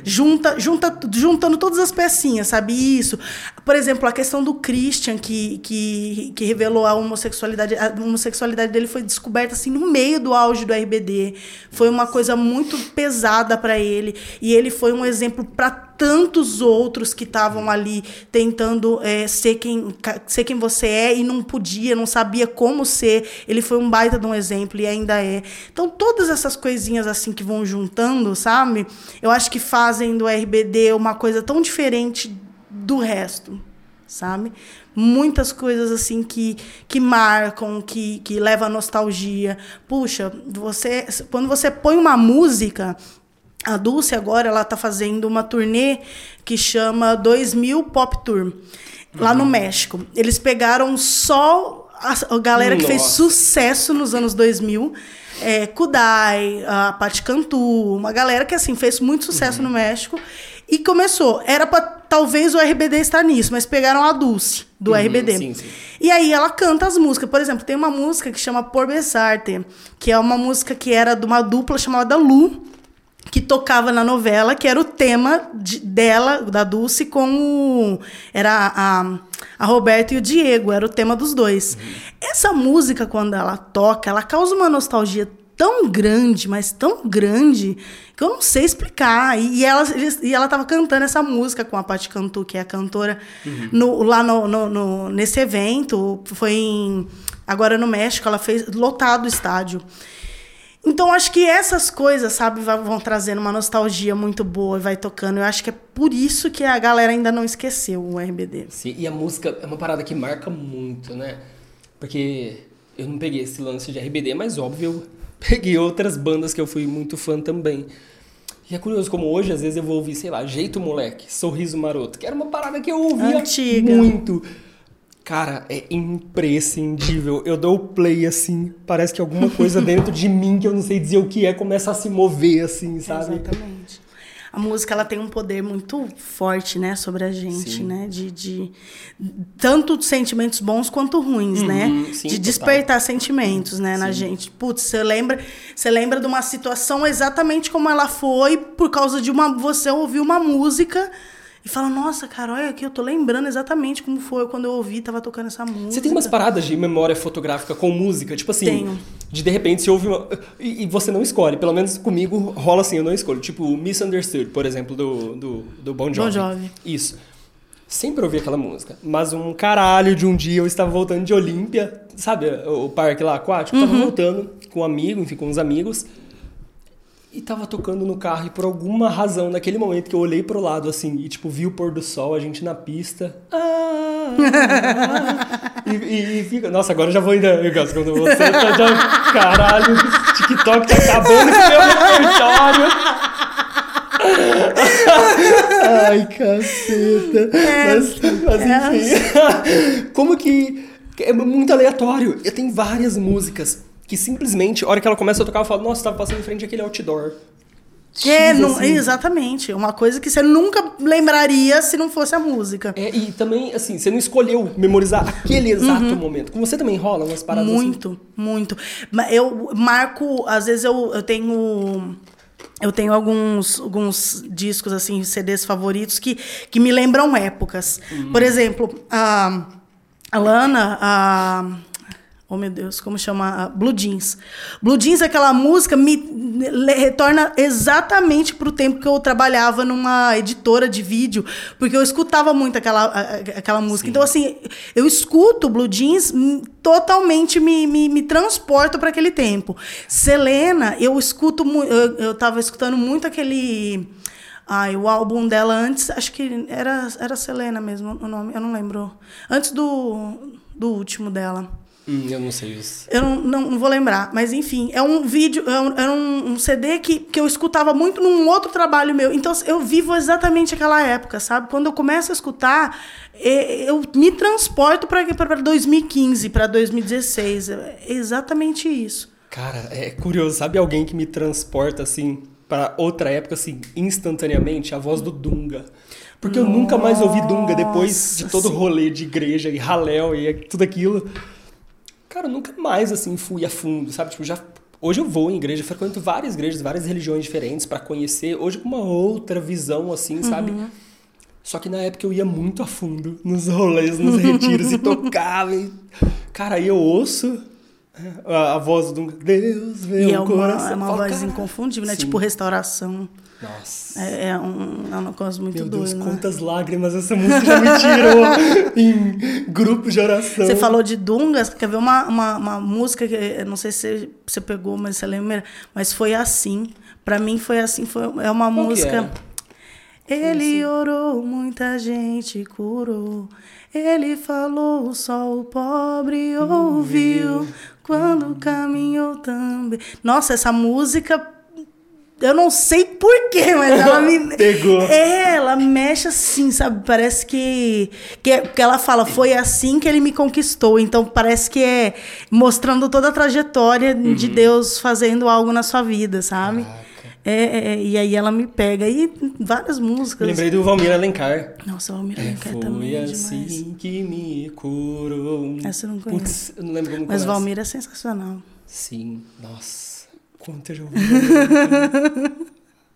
junta, junta, juntando todas as pecinhas, sabe? Isso. Por exemplo, a questão do Christian, que, que, que revelou a homossexualidade. A homossexualidade dele foi descoberta assim no meio do auge do RBD. Foi uma coisa muito pesada para ele. E ele foi um exemplo para tantos outros que estavam ali tentando é, ser, quem, ser quem você é e não podia, não sabia como ser. Ele foi um baita de um exemplo e ainda é. Então, todas essas coisinhas assim que vão juntando, sabe? Eu acho que fazem do RBD uma coisa tão diferente do resto, sabe? Muitas coisas assim que, que marcam, que, que levam a nostalgia. Puxa, você quando você põe uma música, a Dulce agora ela tá fazendo uma turnê que chama 2000 Pop Tour lá no uhum. México. Eles pegaram só a, galera Nossa. que fez sucesso nos anos 2000 é, Kudai, a Patti Cantu, uma galera que assim fez muito sucesso uhum. no México e começou. Era para talvez o RBD estar nisso, mas pegaram a Dulce do uhum, RBD. Sim, sim. E aí ela canta as músicas. Por exemplo, tem uma música que chama Por Besarte, que é uma música que era de uma dupla chamada Lu, que tocava na novela, que era o tema de, dela, da Dulce, com o. Era a, a Roberta e o Diego, era o tema dos dois. Uhum. Essa música, quando ela toca, ela causa uma nostalgia tão grande, mas tão grande, que eu não sei explicar. E, e ela e ela estava cantando essa música com a Paty Cantu, que é a cantora, uhum. no, lá no, no, no, nesse evento. Foi em, agora no México, ela fez lotado o estádio. Então, acho que essas coisas, sabe, vão trazendo uma nostalgia muito boa e vai tocando. Eu acho que é por isso que a galera ainda não esqueceu o RBD. Sim, e a música é uma parada que marca muito, né? Porque eu não peguei esse lance de RBD, mas óbvio, [laughs] peguei outras bandas que eu fui muito fã também. E é curioso como hoje, às vezes, eu vou ouvir, sei lá, Jeito Moleque, Sorriso Maroto, que era uma parada que eu ouvia Antiga. muito. Cara, é imprescindível. Eu dou o play assim, parece que alguma coisa dentro de mim que eu não sei dizer o que é começa a se mover assim, sabe? Exatamente. a música ela tem um poder muito forte, né, sobre a gente, Sim. né, de, de tanto sentimentos bons quanto ruins, né, Uhum, sim, de total. despertar sentimentos, né, na gente. Putz, você lembra, você lembra de uma situação exatamente como ela foi por causa de uma você ouviu uma música e fala, nossa, cara, olha aqui, eu tô lembrando exatamente como foi quando eu ouvi, tava tocando essa música. Você tem umas paradas de memória fotográfica com música, tipo assim, Tenho. de de repente você ouve uma, e, e você não escolhe, pelo menos comigo rola assim, eu não escolho. Tipo, Misunderstood, por exemplo, do, do, do Bon Jovi. Bon Jovi. Isso. Sempre ouvi aquela música, mas um caralho de um dia eu estava voltando de Olímpia, sabe o parque lá aquático? Eu Uhum. tava voltando com um amigo, enfim, com uns amigos. E tava tocando no carro e por alguma razão, naquele momento que eu olhei pro lado assim e tipo vi o pôr do sol, a gente na pista. Ah, e, e- e fica. Nossa, agora eu já vou ainda. Eu gosto quando você tá já. Caralho, TikTok tá acabando com meu repertório. Ai, caceta. Mas, mas enfim. Como que. É muito aleatório. Eu tenho várias músicas que simplesmente, a hora que ela começa a tocar, eu falo, nossa, tava passando em frente àquele outdoor. É, X, não, assim. exatamente. Uma coisa que você nunca lembraria se não fosse a música. É, e também, assim, você não escolheu memorizar aquele exato momento. Com você também rola umas paradas assim? Muito, muito. Mas Eu marco, às vezes eu, eu tenho. Eu tenho alguns, alguns discos, assim, CDs favoritos que, que me lembram épocas. Uhum. Por exemplo, a, a Lana, a. Oh, meu Deus, como chama? A Blue Jeans. Blue Jeans, aquela música, me retorna exatamente pro tempo que eu trabalhava numa editora de vídeo, porque eu escutava muito aquela, aquela música. Então, assim, eu escuto Blue Jeans, hum, totalmente me, me, me transporta para aquele tempo. Selena, eu escuto muito. Eu, eu tava escutando muito aquele. Ai, o álbum dela antes, acho que era, era Selena mesmo o nome, eu não lembro. Antes do, do último dela. Hum, eu não sei isso. Eu não, não, não vou lembrar, mas enfim, é um vídeo, é um, é um, CD que, que eu escutava muito num outro trabalho meu. Então eu vivo exatamente aquela época, sabe? Quando eu começo a escutar, eu me transporto para 2015, para 2016. É exatamente isso. Cara, é curioso, sabe alguém que me transporta assim pra outra época assim instantaneamente? A voz do Dunga. Porque eu nunca mais ouvi Dunga depois de Nossa, todo o rolê de igreja e raléu e tudo aquilo. Cara, eu nunca mais assim fui a fundo, sabe? Tipo, já hoje eu vou em igreja, frequento várias igrejas, várias religiões diferentes pra conhecer, hoje com uma outra visão assim, sabe? Só que na época eu ia muito a fundo nos rolês, nos retiros e [laughs] tocava. E... Cara, aí eu ouço a, a voz do Deus vê E é uma, coração. é uma Fala, voz "Caralho." inconfundível, né? Sim. Tipo restauração. Nossa. É, é um, é um negócio muito Meu doido, Deus, né? quantas lágrimas essa música já me tirou [laughs] em grupos de oração. Você falou de Dungas, quer ver uma, uma, uma música que eu não sei se você pegou, mas você lembra? Mas foi assim. Pra mim foi assim, foi, é uma Qual música. Ele orou, muita gente curou. Ele falou, só o pobre ouviu. Quando caminhou também. Nossa, essa música. Eu não sei porquê, mas ela me. [laughs] Pegou. É, ela mexe assim, sabe? Parece que, que. Que ela fala, foi assim que ele me conquistou. Então parece que é mostrando toda a trajetória de Deus fazendo algo na sua vida, sabe? Caraca. É, é, é, e aí ela me pega. E várias músicas. Lembrei do Valmir Alencar. Nossa, o Almir Alencar Foi também é assim demais. que me curou. Essa eu não conheço. Putz, eu não lembro como Mas começa. Valmir é sensacional. Sim, nossa. Quanto eu já ouvi.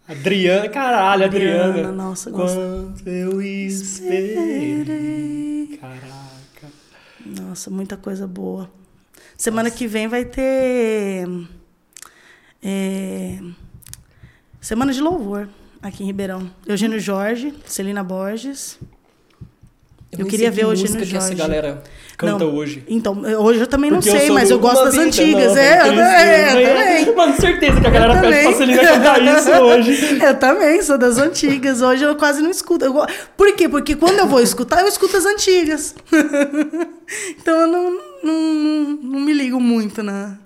Adriana, caralho, Adriana. Adriana, nossa. Quanto eu esperei. Caraca. Nossa, muita coisa boa. Semana que vem vai ter. é, Semana de Louvor aqui em Ribeirão. Eugênio Jorge, Celina Borges. Eu nem queria ver que o Eugênio música que essa Jorge. galera canta Não, hoje. Então, eu- hoje eu também não Porque sei, sou mas eu gosto das Vida antigas. Nova, é, eu, é, eu também. Mano, certeza que a galera Eu pede pra. Celina [laughs] cantar isso hoje. Eu também sou das antigas. Hoje eu quase não escuto. Eu Por quê? Porque quando eu vou escutar, eu escuto as antigas. [laughs] então eu não, não, não me ligo muito na,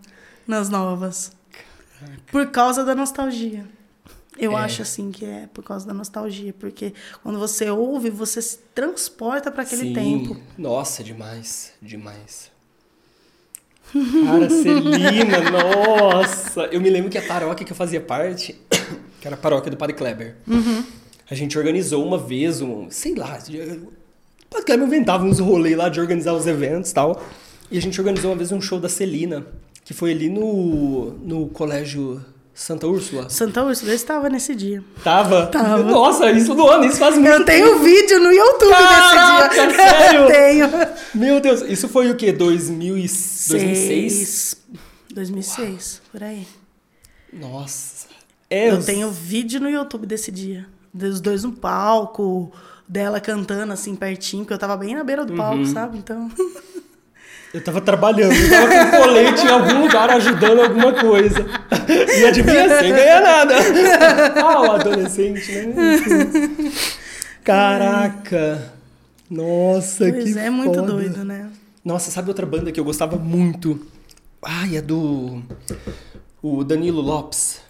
nas novas. Por causa da nostalgia. Eu É. acho assim que é por causa da nostalgia. Porque quando você ouve, você se transporta para aquele Sim. tempo. Nossa, demais. Demais. Cara, Celina, [laughs] nossa. Eu me lembro que a paróquia que eu fazia parte [coughs] que era a paróquia do Padre Kleber. A gente organizou uma vez um, sei lá, o Padre Kleber inventava uns rolês lá de organizar os eventos e tal. E a gente organizou uma vez um show da Celina, que foi ali no, no colégio Santa Úrsula. Santa Úrsula, eu estava nesse dia. Tava? Tava. Nossa, isso do ano, isso faz muito Eu tenho vídeo no YouTube Caraca, desse dia. [laughs] sério? Eu tenho. Meu Deus, isso foi o quê? 2000 e... 2006? Seis. 2006, por aí. Nossa. É, Eu os- tenho vídeo no YouTube desse dia. Dos dois no palco, dela cantando assim pertinho, porque eu tava bem na beira do Uhum. palco, sabe? Então. [laughs] Eu tava trabalhando, eu tava com colete em algum lugar ajudando alguma coisa. E adivinha, sem ganhar nada. Ah, o adolescente, né? Enfim. Caraca. Nossa, Pois que é, muito foda. doido, né? Nossa, sabe outra banda que eu gostava muito? Ai, é do... O Danilo Lopes.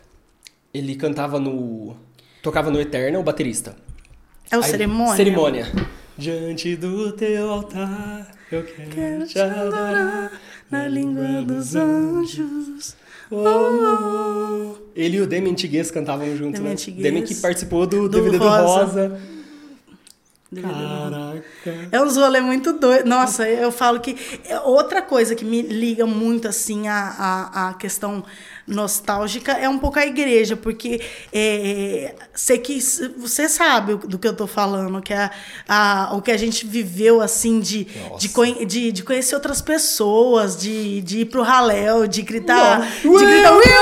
Ele cantava no... Tocava no Eterna, o baterista. É o Aí, cerimônia. Cerimônia. Diante do teu altar, eu quero, Quero te adorar na língua dos anjos. Oh. Ele e o Demi Antiguês cantavam junto, Demi né? Demi que participou do, Do DVD do Rosa. Rosa. Caraca. É uns rolê muito doido. Nossa, eu falo que é outra coisa que me liga muito assim a, a, a questão nostálgica é um pouco a igreja, porque é, sei que você sabe do que eu tô falando, que é a, o que a gente viveu assim de, de, de, de conhecer outras pessoas, de, de ir pro raléu, de gritar, Nossa. de gritar Wilber!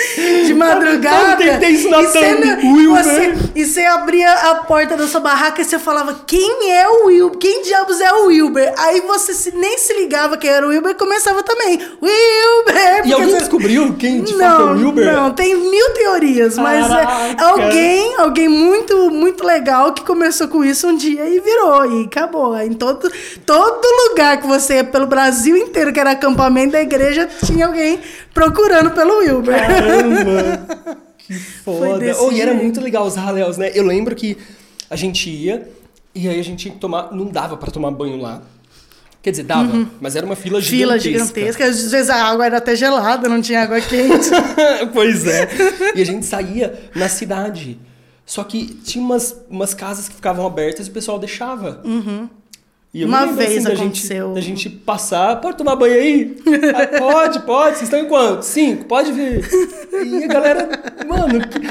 [laughs] de madrugada. Eu tentei isso na e não- Wilber. você- e você abria a porta da sua barraca e você falava, quem é o Wilber? Quem diabos é o Wilber? Aí você se- nem se ligava que era o Wilber e começava também, Wilber! E alguém você- descobriu quem de fato é não, o Wilber? não, tem mil teorias, mas é alguém, alguém muito, muito legal que começou com isso um dia e virou, e acabou. Em todo, todo lugar que você ia pelo Brasil inteiro, que era acampamento da igreja, tinha alguém procurando pelo Wilber. Caramba! [laughs] Que foda. Oh, e era muito legal os raléus, né? Eu lembro que a gente ia e aí a gente tinha que tomar. Não dava pra tomar banho lá. Quer dizer, dava, mas era uma fila Fila gigantesca. gigantesca, às vezes a água era até gelada, não tinha água quente. [laughs] pois é. E a gente saía na cidade. Só que tinha umas, umas casas que ficavam abertas e o pessoal deixava. E Uma assim, vez da aconteceu. Gente, da gente passar, pode tomar banho aí? Ah, [laughs] pode, pode. Vocês estão em quanto? Cinco, pode vir. E a galera, mano, que,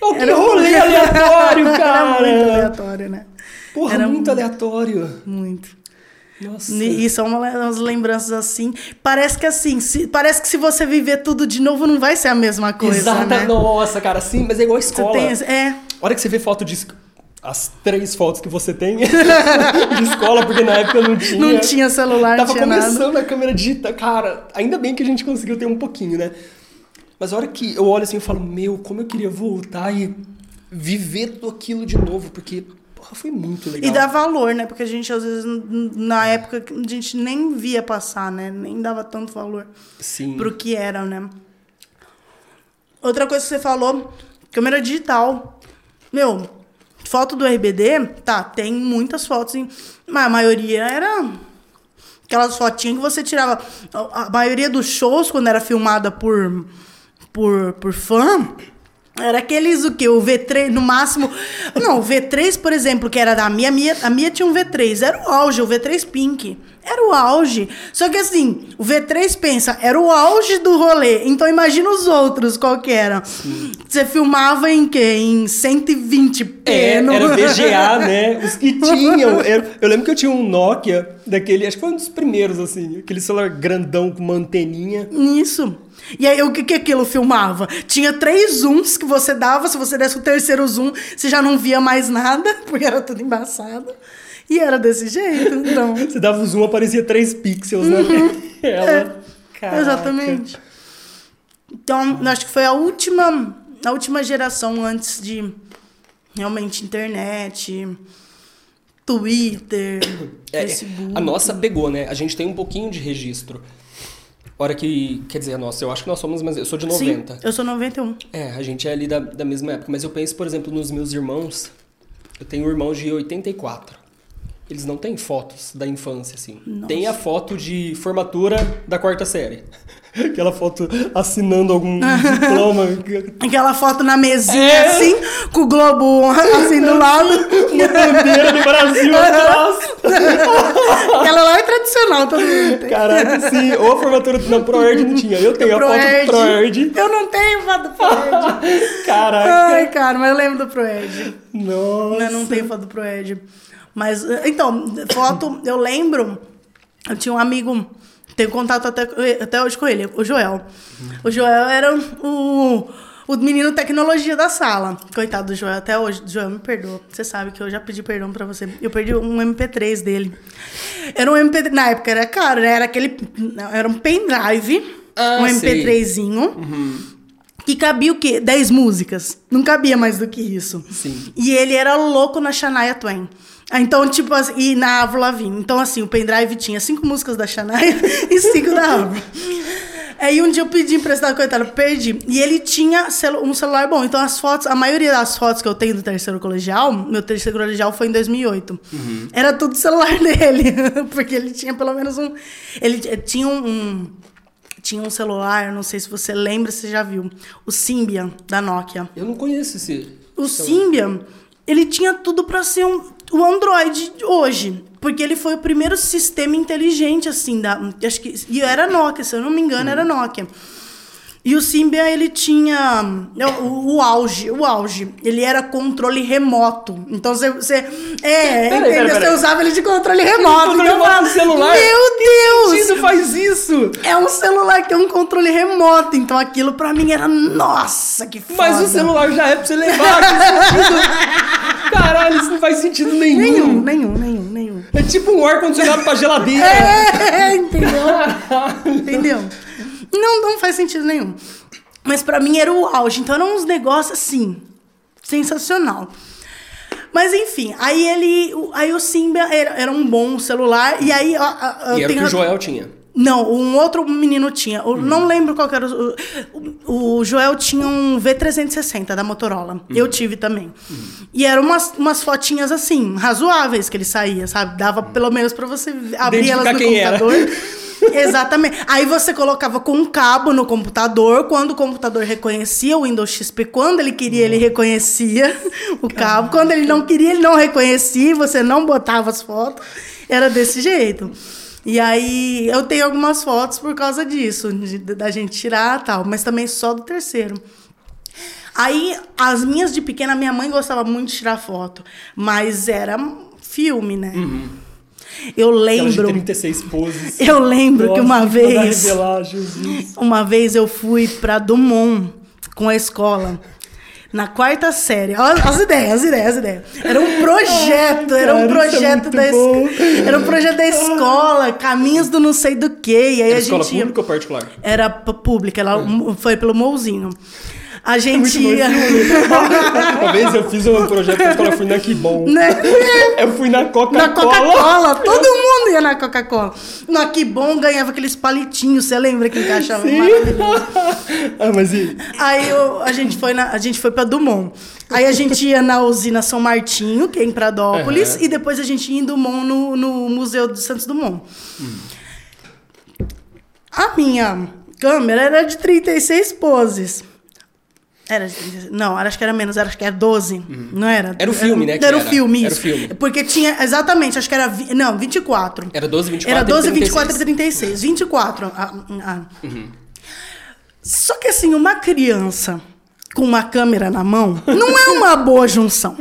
oh, que rolê aleatório, cara. Era muito [laughs] aleatório, né? Porra, Era muito aleatório. Muito. Nossa. E são uma- umas lembranças assim. Parece que assim, se- parece que se você viver tudo de novo, não vai ser a mesma coisa. Exata, né? nossa, cara, sim, mas é igual a escola. tem, é, A hora que você vê foto de. As três fotos que você tem [laughs] de escola, porque na época não tinha. não tinha celular, Tava tinha nada. começando a câmera digital. Cara, ainda bem que a gente conseguiu ter um pouquinho, né? Mas a hora que eu olho assim, eu falo, meu, como eu queria voltar e viver tudo aquilo de novo, porque, porra, foi muito legal. E dá valor, né? Porque a gente, às vezes, na época, a gente nem via passar, né? Nem dava tanto valor Sim. pro que era, né? Outra coisa que você falou, câmera digital. Meu, foto do RBD, tá, tem muitas fotos, mas a maioria era aquelas fotinhas que você tirava. A maioria dos shows, quando era filmada por, por, por fã, era aqueles o que? O V3, no máximo. Não, o V3, por exemplo, que era da minha, a minha, a minha tinha um V3, era o auge, o V3 Pink. Era o auge. Só que assim, o V3 pensa, era o auge do rolê. Então imagina os outros, qual que era. Você filmava em quê? Em 120p. É, no- era VGA, né? Os que [laughs] tinham. era- eu lembro que eu tinha um Nokia daquele, acho que foi um dos primeiros, assim, aquele celular grandão com uma anteninha. Isso. E aí, o que que aquilo filmava? Tinha três zooms que você dava, se você desse o terceiro zoom, você já não via mais nada, [laughs] porque era tudo embaçado. E era desse jeito, então. [laughs] Você dava o zoom, aparecia 3 pixels [laughs] na tela. Caraca. Exatamente. Então, acho que foi a última, a última geração antes de realmente internet, Twitter, É, Facebook. a nossa pegou, né? A gente tem um pouquinho de registro. Hora que. Quer dizer, nossa, eu acho que nós somos, mas eu sou de 90. Sim, eu sou 91. É, a gente é ali da, da mesma época. Mas eu penso, por exemplo, nos meus irmãos. Eu tenho irmãos de 84. Eles não têm fotos da infância, assim. Nossa. Tem a foto de formatura da quarta série. [laughs] Aquela foto assinando algum diploma. [laughs] Aquela foto na mesinha, É. assim, com o globo assim do lado. [laughs] Uma bandeira do Brasil atrás. Aquela lá é tradicional, todo mundo tem. Caraca, sim. Ou a formatura na ProErd não tinha. Eu tenho a foto do ProErd. Eu não tenho foto do Proerd. Caraca. Ai, cara, mas eu lembro do Proerd. Nossa. Eu não tenho foto do Proerd. Mas, então, foto, eu lembro. Eu tinha um amigo, tenho contato até, até hoje com ele, o Joel. O Joel era o, o menino tecnologia da sala. Coitado do Joel, até hoje. Joel, me perdoa. Você sabe que eu já pedi perdão pra você. Eu perdi um MP3 dele. Era um MP3. Na época era caro, né? Era aquele. Era um pendrive. Ah, um sei. MP3zinho. Que cabia o quê? 10 músicas. Não cabia mais do que isso. Sim. E ele era louco na Shania Twain. Ah, Então, tipo, assim, e na Avril Lavigne. Então, assim, o pendrive tinha cinco músicas da Shania [laughs] e cinco da Avril. Aí um dia eu pedi emprestado, coitado, perdi. E ele tinha celu- um celular bom. Então as fotos, a maioria das fotos que eu tenho do terceiro colegial, meu terceiro colegial foi em 2008. Era tudo celular [laughs] dele. Porque ele tinha pelo menos um. Ele tinha um. um- tinha um celular, não sei se você lembra, se você já viu. O Symbian da Nokia. Eu não conheço esse. O Symbian, ele tinha tudo pra ser um, o Android hoje. Porque ele foi o primeiro sistema inteligente, assim, da. Acho que. E era Nokia, se eu não me engano, era Nokia. E o Symbian, ele tinha o, o auge, o auge. Ele era controle remoto. Então você. você é, Peraí, entendeu? Você usava ele de controle remoto. Controle Então remoto no celular? Meu Deus! Isso faz isso! É um celular que tem um controle remoto. Então aquilo pra mim era. Nossa, que foda. Mas o celular já é pra você levar. [laughs] Caralho, isso não faz sentido nenhum. Nenhum, nenhum, nenhum, nenhum. É tipo um ar-condicionado pra geladeira. É, entendeu? entendeu? Não, não faz sentido nenhum. Mas pra mim era o auge. Então eram uns negócios assim, sensacional. Mas enfim, aí ele. Aí o Simba era, era um bom celular. E aí. ó, ó, eu E era o que o Joel tinha. Não, um outro menino tinha. Eu não lembro qual era. O, o, o Joel tinha um V360 da Motorola. Eu tive também. E eram umas, umas fotinhas assim, razoáveis que ele saía, sabe? Dava pelo menos pra você abrir elas no computador. [laughs] Exatamente. Aí você colocava com um cabo no computador. Quando o computador reconhecia o Windows XP, quando ele queria, ele reconhecia [laughs] o cabo. Quando ele não queria, ele não reconhecia. Você não botava as fotos. Era desse jeito. E aí eu tenho algumas fotos por causa disso, de- da gente tirar tal, mas também só do terceiro. Aí, as minhas de pequena, minha mãe gostava muito de tirar foto, mas era filme, né? Eu Aquela de lembro. 36 poses. [laughs] Eu lembro que uma Nossa, que mandar vez. revelar, Jesus. Uma vez eu fui pra Dumont com a escola. Na quarta série. Olha as ideias, as ideias, as ideias. Era um projeto, era um cara, isso é projeto da bom. es... Era um projeto da escola, caminhos do não sei do que. E aí Era a escola gente ia... pública ou particular? Era pública, ela foi pelo Mouzinho. A É gente ia. [laughs] Uma vez eu fiz um projeto na escola, eu fui na Que Bom. né? Eu fui na Na Coca-Cola. Coca-Cola, todo mundo ia na Coca-Cola. No Que Bom ganhava aqueles palitinhos, você lembra que encaixava Sim. maravilhoso? ah, mas e... Aí eu- a gente foi na, a gente foi para Dumont. Aí a gente ia na usina São Martinho, que é em Pradópolis, Aham. e depois a gente ia em Dumont no, no Museu de Santos Dumont. A minha câmera era de 36 poses. Era de 36, não, acho que era menos, acho que era 12, não era? Era o filme, né, que Era o era. filme, Era o isso. filme. Porque tinha, exatamente, acho que era, não, 24. Era 12, 24 Era 12, e 36. 24 e 36. 24. Ah, ah. Só que assim, uma criança com uma câmera na mão não é uma boa junção.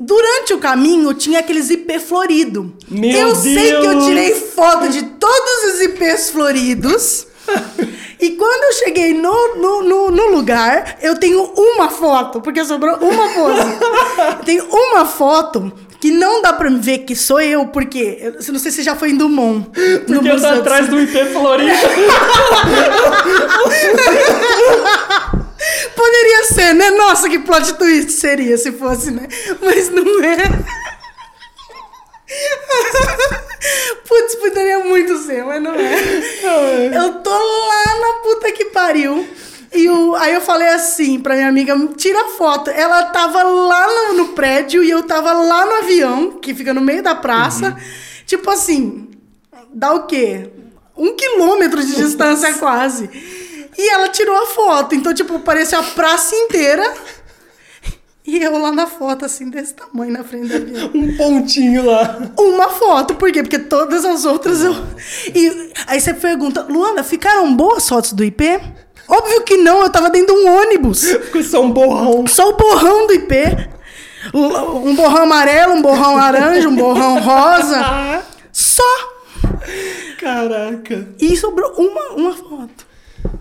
Durante o caminho tinha aqueles IP florido. Meu eu sei que eu Deus! tirei foto de todos os IPs floridos. [laughs] E quando eu cheguei no, no, no, no lugar, eu tenho uma foto, porque sobrou uma pose. [laughs] Eu tenho uma foto que não dá pra ver que sou eu, porque eu não sei se já foi em Dumont. no Porque eu tô atrás do IP Florido. [laughs] Poderia ser, né? Nossa, que plot twist seria se fosse, né? Mas não é. Putz, poderia muito ser, mas não é. Eu tô lá na puta que pariu. E o, aí eu falei assim pra minha amiga, tira foto. Ela tava lá no, no prédio e eu tava lá no avião, que fica no meio da praça. Tipo assim, dá o quê? um quilômetro de distância quase. E ela tirou a foto. Então, tipo, parecia a praça inteira. E eu lá na foto, assim, desse tamanho na frente da avião. [laughs] Um pontinho lá. Uma foto, por quê? Porque todas as outras eu. E aí você pergunta, Luana, ficaram boas fotos do IP? Óbvio que não, eu tava dentro de um ônibus. Ficou só um borrão. Só o borrão do IP. Um borrão amarelo, um borrão laranja, um borrão rosa. Só. Caraca. E sobrou uma, uma foto.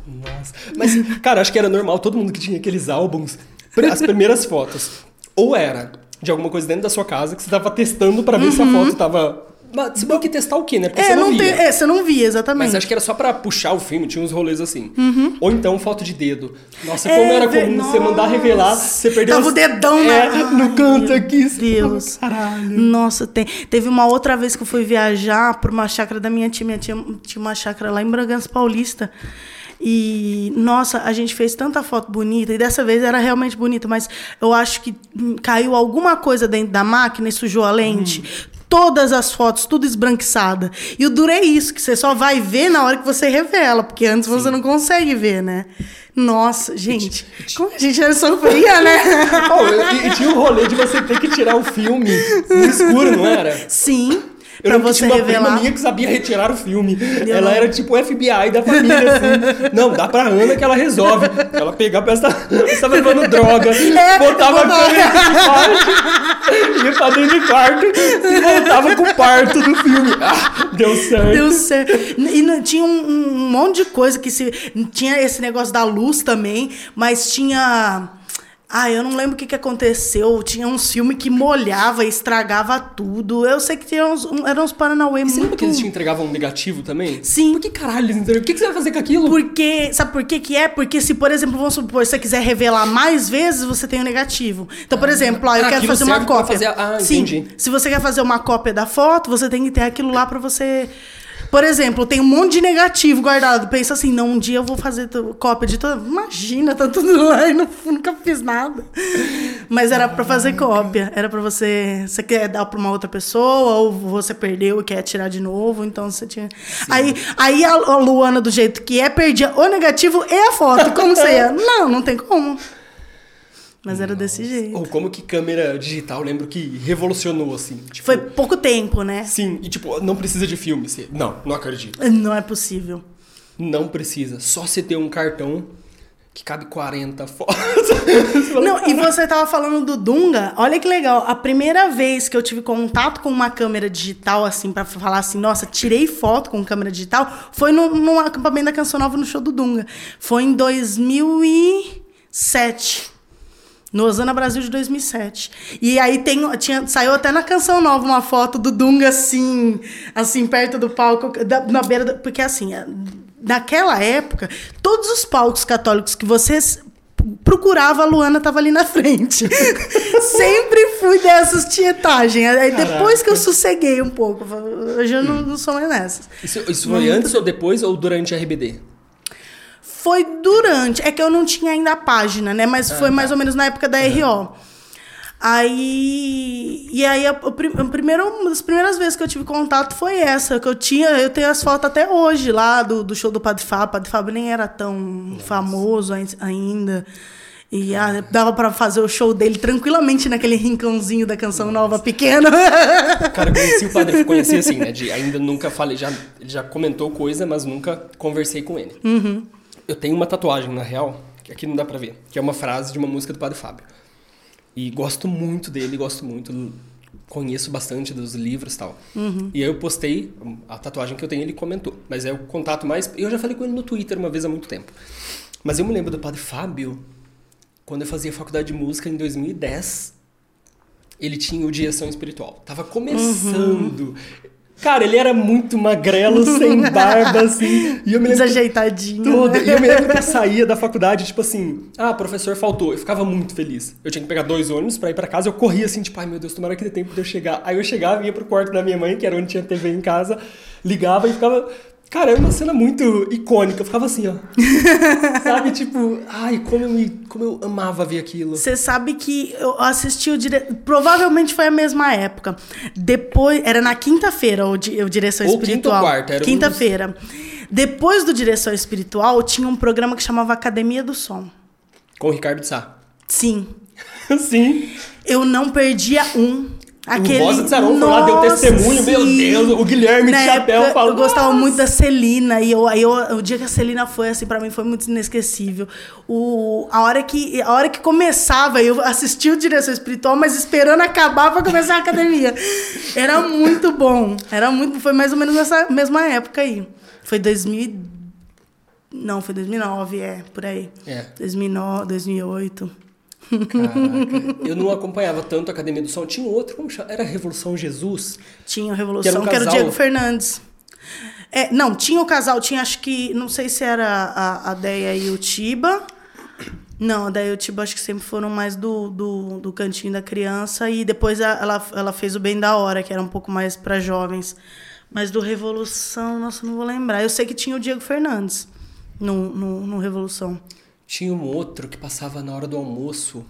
Nossa. Mas, cara, acho que era normal, todo mundo que tinha aqueles álbuns, as primeiras fotos, ou era de alguma coisa dentro da sua casa que você tava testando pra ver se a foto tava. Mas você tem que testar o quê, né? Porque Uhum. É, você não, não via. é, você não via, exatamente. Mas acho que era só pra puxar o filme, tinha uns rolês assim. Ou então foto de dedo. Nossa, É, como era comum você mandar revelar, você perdeu Tava o dedão, é, né? no canto aqui. Deus. Caralho. Nossa, tem. Teve uma outra vez que eu fui viajar por uma chácara da minha tia. Minha tia tinha uma chácara lá em Bragança Paulista. E, nossa, a gente fez tanta foto bonita. E dessa vez era realmente bonita, mas eu acho que caiu alguma coisa dentro da máquina e sujou a lente. Hum. Todas as fotos, tudo esbranquiçada. E o duro é isso, que você só vai ver na hora que você revela, porque antes você não consegue ver, né? Nossa, gente. Como a gente sofria, né? [laughs] Oh, e, e tinha o rolê de você ter que tirar o filme no escuro, não era? Sim. Eu pra você tinha uma revelar. prima minha que sabia retirar o filme. Ela era tipo o FBI da família, assim. Não, dá pra Ana que ela resolve. Ela pegava, que estava levando droga, É, botava a de ia pra dentro do quarto e voltava com o parto do filme. Ah, deu certo. Deu certo. E não- tinha um, um monte de coisa que se. Tinha esse negócio da luz também, mas tinha. Ah, eu não lembro o que, que aconteceu. Tinha uns filmes que molhava e estragava tudo. Eu sei que tinha uns, um, eram uns Paranauê Você lembra muito. que eles te entregavam um negativo também? Sim. Por que caralho eles entregam? O que que você vai fazer com aquilo? Porque, sabe por que que é? Porque se, por exemplo, vamos supor, se você quiser revelar mais vezes, você tem o negativo. Então, por exemplo, ó, eu Ah, quero fazer uma cópia. fazer ah, Sim. entendi. Se você quer fazer uma cópia da foto, você tem que ter aquilo lá pra você. Por exemplo, tem um monte de negativo guardado. Pensa assim, não, um dia eu vou fazer cópia de toda. Imagina, tá tudo [laughs] lá e não, nunca fiz nada. Mas era pra fazer cópia. Era pra você. Você quer dar pra uma outra pessoa, ou você perdeu e quer tirar de novo, então você tinha. Aí, aí a, a Luana, do jeito que é, perdia o negativo e a foto. Como você ia? [laughs] Não, não tem como. Mas era desse jeito. Ou como que câmera digital, lembro que revolucionou, assim. Tipo, Foi pouco tempo, né? Sim, e tipo, não precisa de filme. Você... Não, não acredito. Não é possível. Não precisa. Só você ter um cartão que cabe 40 fotos. [laughs] Não, e você tava falando do Dunga, olha que legal. A primeira vez que eu tive contato com uma câmera digital, assim, pra falar assim, nossa, tirei foto com câmera digital, foi no, num acampamento da Canção Nova no show do Dunga. Foi em 2007. No Osana Brasil de 2007. E aí tem, tinha, saiu até na Canção Nova uma foto do Dunga assim, assim, perto do palco, da- na beira. da- porque assim, é, naquela época, todos os palcos católicos que vocês procurava, a Luana tava ali na frente. [laughs] Sempre fui dessas tietagem. Aí depois que eu sosseguei um pouco, hoje eu não, não sou mais nessas. Isso, isso foi antes ou depois ou durante a RBD? Foi durante. É que eu não tinha ainda a página, né? Mas foi mais ou menos na época da RO. Aí. E aí, a, a primeira, uma das primeiras vezes que eu tive contato foi essa, que eu tinha. Eu tenho as fotos até hoje lá do, do show do Padre Fábio. Padre Fábio nem era tão famoso ai- ainda. E ah, dava pra fazer o show dele tranquilamente naquele rincãozinho da canção nova pequena. [laughs] Cara, conheci o padre, conheci assim, né? De, ainda nunca falei, já, ele já comentou coisa, mas nunca conversei com ele. Eu tenho uma tatuagem, na real, que aqui não dá pra ver, que é uma frase de uma música do Padre Fábio. E gosto muito dele, gosto muito, conheço bastante dos livros e tal. E aí eu postei a tatuagem que eu tenho, ele comentou. Mas é o contato mais. Eu já falei com ele no Twitter uma vez há muito tempo. Mas eu me lembro do Padre Fábio, quando eu fazia faculdade de música em 2010 ele tinha o de ação espiritual. Tava começando. Cara, ele era muito magrelo, [laughs] sem barba, assim. E eu me lembro. Desajeitadinho. Tudo. né? E eu me lembro que eu saía da faculdade, tipo assim, ah, professor faltou. Eu ficava muito feliz. Eu tinha que pegar dois ônibus pra ir pra casa, eu corria assim, tipo, ai meu Deus, tomara que dê tempo de eu chegar. Aí eu chegava, ia pro quarto da minha mãe, que era onde tinha TV em casa, ligava e ficava Cara, é uma cena muito icônica. Eu ficava assim, ó. [laughs] sabe, tipo, ai, como eu, me, como eu amava ver aquilo. Você sabe que eu assisti o dire... Provavelmente foi a mesma época. Depois. Era na quinta-feira o, di... o Direção Ou quinta ou Espiritual. quarta, era um Quinta-feira. Depois do Direção Espiritual, tinha um programa que chamava Academia do Som. Com o Ricardo Sá. Sim. [laughs] Sim. Eu não perdia um. Aquele... O Rosa de Saron foi lá, deu testemunho, meu sim. Deus, o Guilherme Na de chapéu época, falou. Eu gostava "Nossa". muito da Celina, e eu, aí eu, o dia que a Celina foi, assim, pra mim foi muito inesquecível. O, a, hora que, a hora que começava, eu assistia o Direção Espiritual, mas esperando acabar pra começar a academia. Era muito bom. Era muito, foi mais ou menos nessa mesma época aí. Foi 2000. e- Não, foi 2009, é, por aí. É. 2009, 2008. Caraca, eu não acompanhava tanto a Academia do Som. Tinha um outro, como chama? Era Revolução Jesus? Tinha o Que era Revolução, um que era, o. Diego Fernandes. É, não, tinha o casal, tinha acho que, não sei se era a, a Deia e o Tiba. Não, a Deia e o Tiba acho que sempre foram mais do, do, do cantinho da criança. E depois a- ela, ela fez o Bem da Hora, que era um pouco mais para jovens. Mas do Revolução, nossa, não vou lembrar. Eu sei que tinha o Diego Fernandes no, no, no Revolução. Tinha um outro que passava na hora do almoço.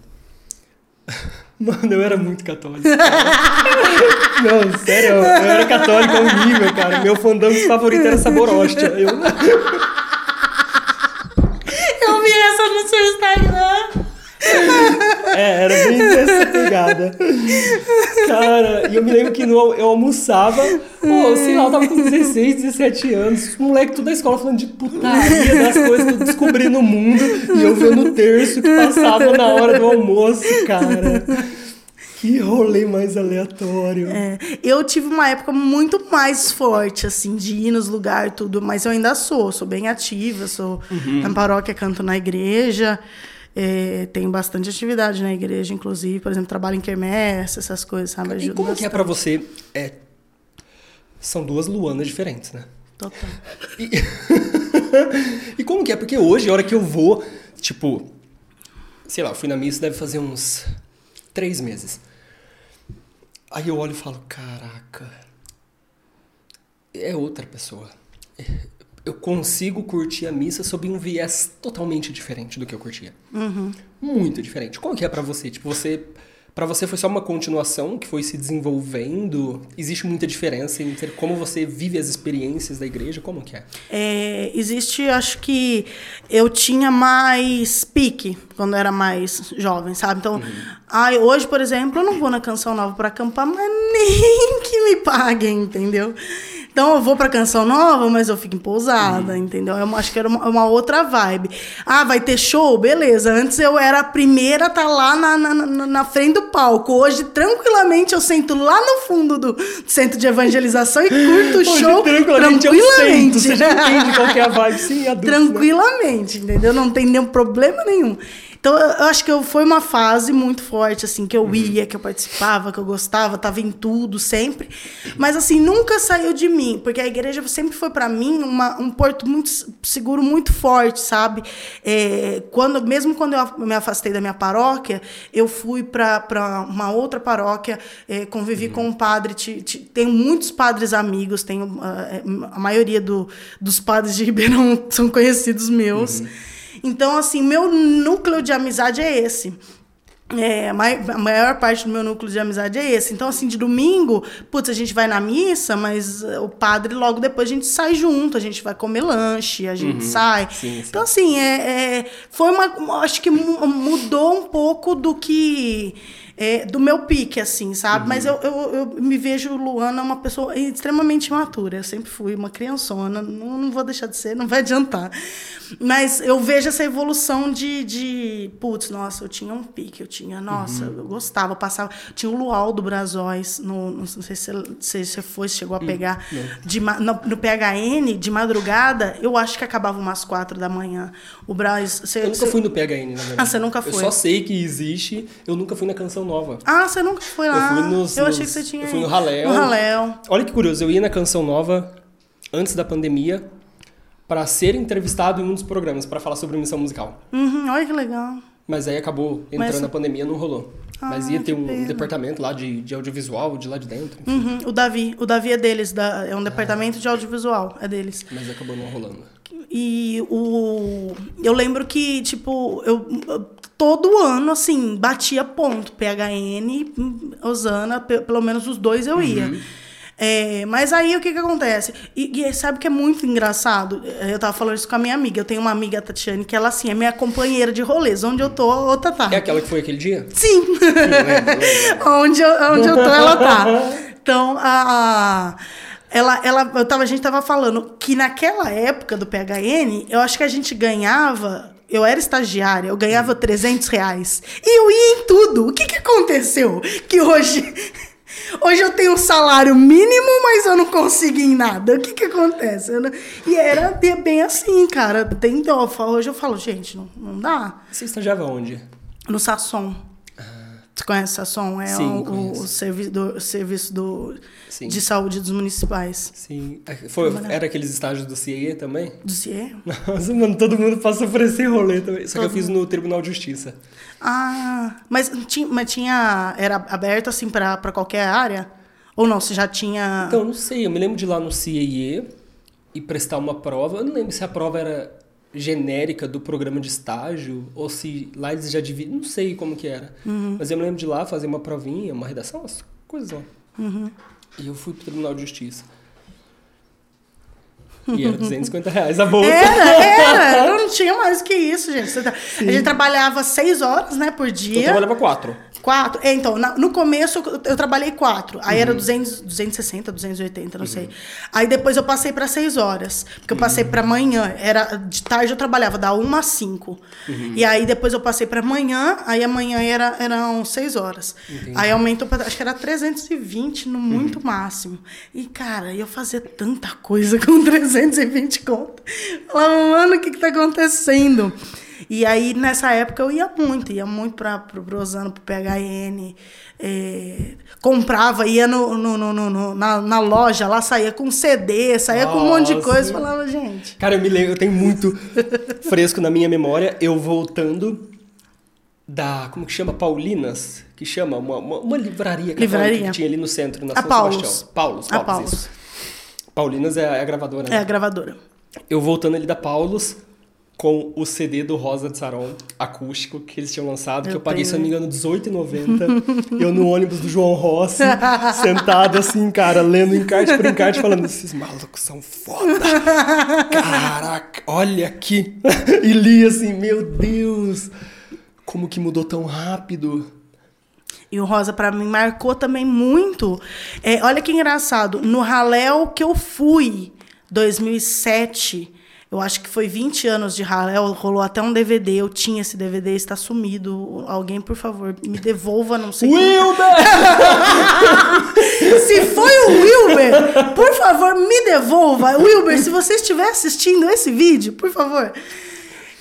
[laughs] Mano, eu era muito católico. Não, sério, eu era católico ao nível, cara. Meu fandango favorito era sabor hóstia. Eu... Eu vi essa no seu Instagram. [laughs] É, era bem dessa pegada. Cara, e eu me lembro que no, eu almoçava, pô, sei lá, eu tava com 16, 17 anos, os moleque tudo da escola falando de putaria, das coisas que eu descobri no mundo, e eu vendo o terço que passava na hora do almoço, cara. Que rolê mais aleatório. É, eu tive uma época muito mais forte, assim, de ir nos lugares tudo, mas eu ainda sou, sou bem ativa, sou Uhum. na paróquia, canto na igreja, é, tenho bastante atividade na igreja, inclusive, por exemplo, trabalho em quermesse, essas coisas, sabe? E Ajudo como que é bastante. pra você? É, são duas Luanas diferentes, né? Total. E, [laughs] e como que é? Porque hoje, a hora que eu vou, tipo, sei lá, eu fui na missa deve fazer uns três meses. Aí eu olho e falo, caraca, é outra pessoa. Eu consigo curtir a missa sob um viés totalmente diferente do que eu curtia. Muito diferente. Como que é pra você? Tipo, você... Pra você foi só uma continuação que foi se desenvolvendo? Existe muita diferença entre como você vive as experiências da igreja? Como que é? É, existe, acho que eu tinha mais pique quando eu era mais jovem, sabe? Então, ai, hoje, por exemplo, eu não vou na Canção Nova para acampar, mas nem [laughs] que me paguem, entendeu? Então eu vou pra Canção Nova, mas eu fico em pousada, entendeu? Eu acho que era uma, uma outra vibe. Ah, vai ter show? Beleza. Antes eu era a primeira a estar lá na, na, na- na frente do palco. Hoje, tranquilamente, eu sento lá no fundo do centro de evangelização e curto o show tranquilamente, eu tranquilamente. sento. Você já entende qual que é a vibe, sim, adulto, né? Tranquilamente, entendeu? Não tem nenhum problema nenhum. Então, eu acho que eu, foi uma fase muito forte, assim, que eu ia, que eu participava, que eu gostava, tava em tudo, sempre. Mas, assim, nunca saiu de mim, porque a igreja sempre foi, para mim, uma, um porto muito seguro, muito forte, sabe? É, quando, mesmo quando eu me afastei da minha paróquia, eu fui para uma outra paróquia, é, convivi com um padre, ti- ti- tenho muitos padres amigos, tenho ah, é, a maioria do, dos padres de Ribeirão [laughs] são conhecidos meus. Então, assim, meu núcleo de amizade é esse. É, a mai- a maior parte do meu núcleo de amizade é esse. Então, assim, de domingo, putz, a gente vai na missa, mas eh, o padre logo depois a gente sai junto, a gente vai comer lanche, a gente sai. Sim, sim. Então, assim, é, é, foi uma. Acho que mu- mudou um pouco do que. É, do meu pique, assim, sabe? Mas eu, eu, eu me vejo Luana uma pessoa extremamente imatura. Eu sempre fui uma criançona, não, não vou deixar de ser, não vai adiantar. Mas eu vejo essa evolução de, de putz, nossa, eu tinha um pique, eu tinha, nossa, eu gostava, eu passava. Tinha o Luau do Brasóis, no, não sei se você- se foi, se chegou a pegar, de, ma- no, no PHN, de madrugada, eu acho que acabava umas quatro da manhã. O Braz. Você, Eu nunca você- fui no PHN, na verdade. Ah, você nunca Eu foi? só sei que existe, eu nunca fui na Canção Nova. Ah, você nunca foi lá. Eu fui nos- Eu achei nos- que você tinha. eu fui no Raléu. No Raléu. Olha que curioso, eu ia na Canção Nova antes da pandemia para ser entrevistado em um dos programas para falar sobre missão musical. Uhum, olha que legal. Mas aí acabou entrando Mas- a pandemia, não rolou. Mas Ah, ia ter um pena. departamento lá de, de audiovisual, de lá de dentro. Uhum, o Davi. O Davi é deles, da- é um departamento de audiovisual, é deles. Mas acabou não rolando. E o. Eu lembro que, tipo, eu todo ano, assim, batia ponto. PHN, Osana, pe- pelo menos os dois eu ia. É, mas aí o que que acontece? E, e sabe que é muito engraçado? Eu tava falando isso com a minha amiga. Eu tenho uma amiga, a Tatiane, que ela, assim, é minha companheira de rolês. Onde eu tô, outra tá. É aquela que foi aquele dia? Sim! [laughs] Onde, eu, onde eu tô, ela tá. [laughs] Então, a. a- ela, ela, eu tava, a gente tava falando que naquela época do PHN, eu acho que a gente ganhava. Eu era estagiária, eu ganhava 300 reais. E eu ia em tudo. O que, que aconteceu? Que hoje. [laughs] Hoje eu tenho um salário mínimo, mas eu não consigo em nada. O que que acontece? Não- E era bem assim, cara. Tem dó. Hoje eu falo, gente, não, não dá. Você estagiava onde? No Sasson. Você conhece Sasson? É Ah. Sim, o, o, conheço. servi do, o serviço do, Sim. de saúde dos municipais. Sim. Foi, era aqueles estágios do CIE também? Do CIE? Nossa, mano, todo mundo passa por esse rolê também. Só que eu Todo fiz no Tribunal de Justiça. Ah, mas tinha, mas tinha. Era aberto assim pra, pra qualquer área? Ou não? Você já tinha. Então, não sei, eu me lembro de ir lá no CIE e prestar uma prova. Eu não lembro se a prova era genérica do programa de estágio ou se lá eles já dividem. Não sei como que era. Mas eu me lembro de lá fazer uma provinha, uma redação, umas coisas lá. E eu fui pro Tribunal de Justiça. E era 250 reais a bolsa. Era, era. [laughs] Eu não tinha mais que isso, gente. Tá- A gente trabalhava seis horas, né, por Eu dia. trabalhava quatro. Quatro. É, então, na- no começo eu, eu trabalhei quatro. Aí Uhum. era 200, 260, 280, não sei. Aí depois eu passei para seis horas. Porque eu passei Uhum. para manhã. Era, de tarde eu trabalhava, da uma às cinco. Uhum. E aí depois eu passei para manhã. Aí amanhã era, eram seis horas. Aí aumentou pra, acho que era 320 no muito Uhum. máximo. E, cara, eu fazia tanta coisa [laughs] com 320 conto. Falava, mano, o que que tá acontecendo? E aí, nessa época, eu ia muito, ia muito para pro Brosano, pro PHN, é, comprava, ia no, no, no- no- no- na, na loja, lá saía com CD, saía com um monte de Nossa. coisa, falava, gente. Cara, eu me lembro, eu tenho muito [laughs] fresco na minha memória, eu voltando da, como que chama? Paulinas? Que chama? Uma, uma, uma livraria Livraria. que tinha ali no centro, na A São Paulos. Sebastião. Paulos, A Paulos, Paulos. isso. Paulinas é a, é a gravadora, né? É a gravadora. Eu voltando ali da Paulos com o CD do Rosa de Saron acústico que eles tinham lançado, que Eu eu paguei, se eu tenho. não me engano, R$18,90. eu no ônibus do João Rossi, [laughs] sentado assim, cara, lendo encarte por encarte, falando: esses malucos são foda. Caraca, olha aqui. [laughs] e li assim: meu Deus, como que mudou tão rápido. E o Rosa, pra mim, marcou também muito. É, olha que engraçado. No Raléu que eu fui, 2007, eu acho que foi 20 anos de Raléu, rolou até um DVD. Eu tinha esse DVD, está sumido. Alguém, por favor, me devolva, não sei. Wilber! [laughs] Se foi o Wilber, por favor, me devolva. Wilber, se você estiver assistindo esse vídeo, por favor.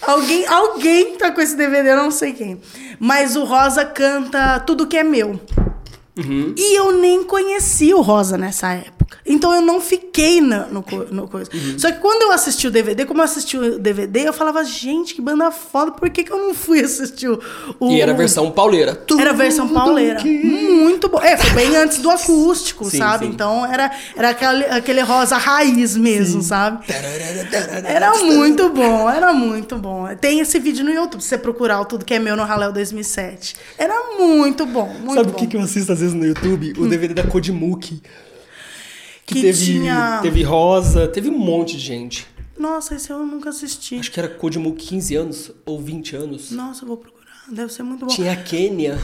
Alguém, alguém tá com esse DVD, eu não sei quem. Mas o Rosa canta Tudo Que É Meu. E eu nem conheci o Rosa nessa época. Então eu não fiquei na- no, no coisa. Só que quando eu assisti o DVD, como eu assisti o DVD, eu falava, gente, que banda foda, por que, que eu não fui assistir o. o- E era a versão pauleira. era a versão pauleira. Muito bom. É, foi bem antes do acústico, Sim, sabe? sim. Então era, era aquele, aquele rosa raiz mesmo, sabe? Era muito bom, era muito bom. Tem esse vídeo no YouTube, se você procurar o Tudo Que É Meu no Raléu 2007. Era muito bom, muito Sabe o que, que eu assisto às vezes no YouTube? O DVD da Kodimuki. Que, Que teve, tinha- teve Rosa, teve um monte de gente. Nossa, esse eu nunca assisti. Acho que era Kodimuki 15 anos ou 20 anos. Nossa, eu vou procurar. Deve ser muito bom. Tinha a Quênia.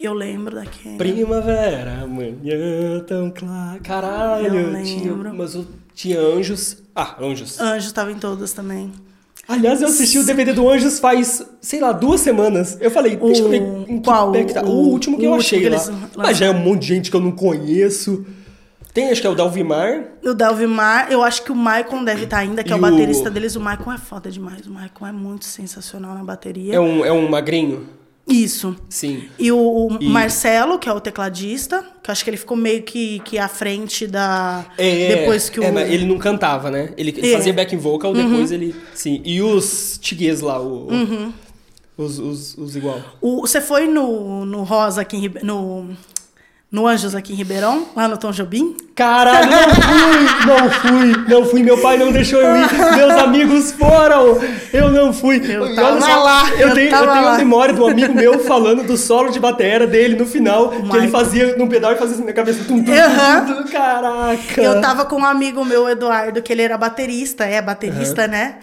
Eu lembro daquele. Primavera, amanhã tão claro. Caralho. Eu Tinha, lembro. mas eu, tinha Anjos. Ah, Anjos. Anjos estava em todas também. Aliás, eu assisti o DVD do Anjos faz, sei lá, duas semanas. Eu falei, deixa eu ver em que qual? pé que tá. O, O- último que o eu achei lá. eles Mas já é um monte de gente que eu não conheço. Tem, acho que é o Dalvimar. O Dalvimar, eu acho que o Maicon deve estar ainda, que é E o o- baterista deles. O Maicon é foda demais. O Maicon é muito sensacional na bateria. É um, é um magrinho. Isso. Sim. E o, o E- Marcelo, que é o tecladista, que eu acho que ele ficou meio que, que à frente da. É, depois que o. é, mas ele não cantava, né? Ele, ele É. fazia backing vocal, depois ele. Sim. E os tiguês lá, o. Uhum. Os, os, os igual. O- você foi no, no Rosa aqui em Ribe- no no Anjos aqui em Ribeirão, lá no Tom Jobim? Caralho, não fui, não fui, não fui. Meu pai não deixou eu ir, [laughs] meus amigos foram, eu não fui. Eu E tava olha só, lá, eu, eu tenho, eu tenho uma memória de um amigo meu falando do solo de bateria dele no final, que ele fazia num pedal e fazia assim na cabeça. Tum, tum, Aham. tum, caraca. Eu tava com um amigo meu, Eduardo, que ele era baterista, é baterista, né?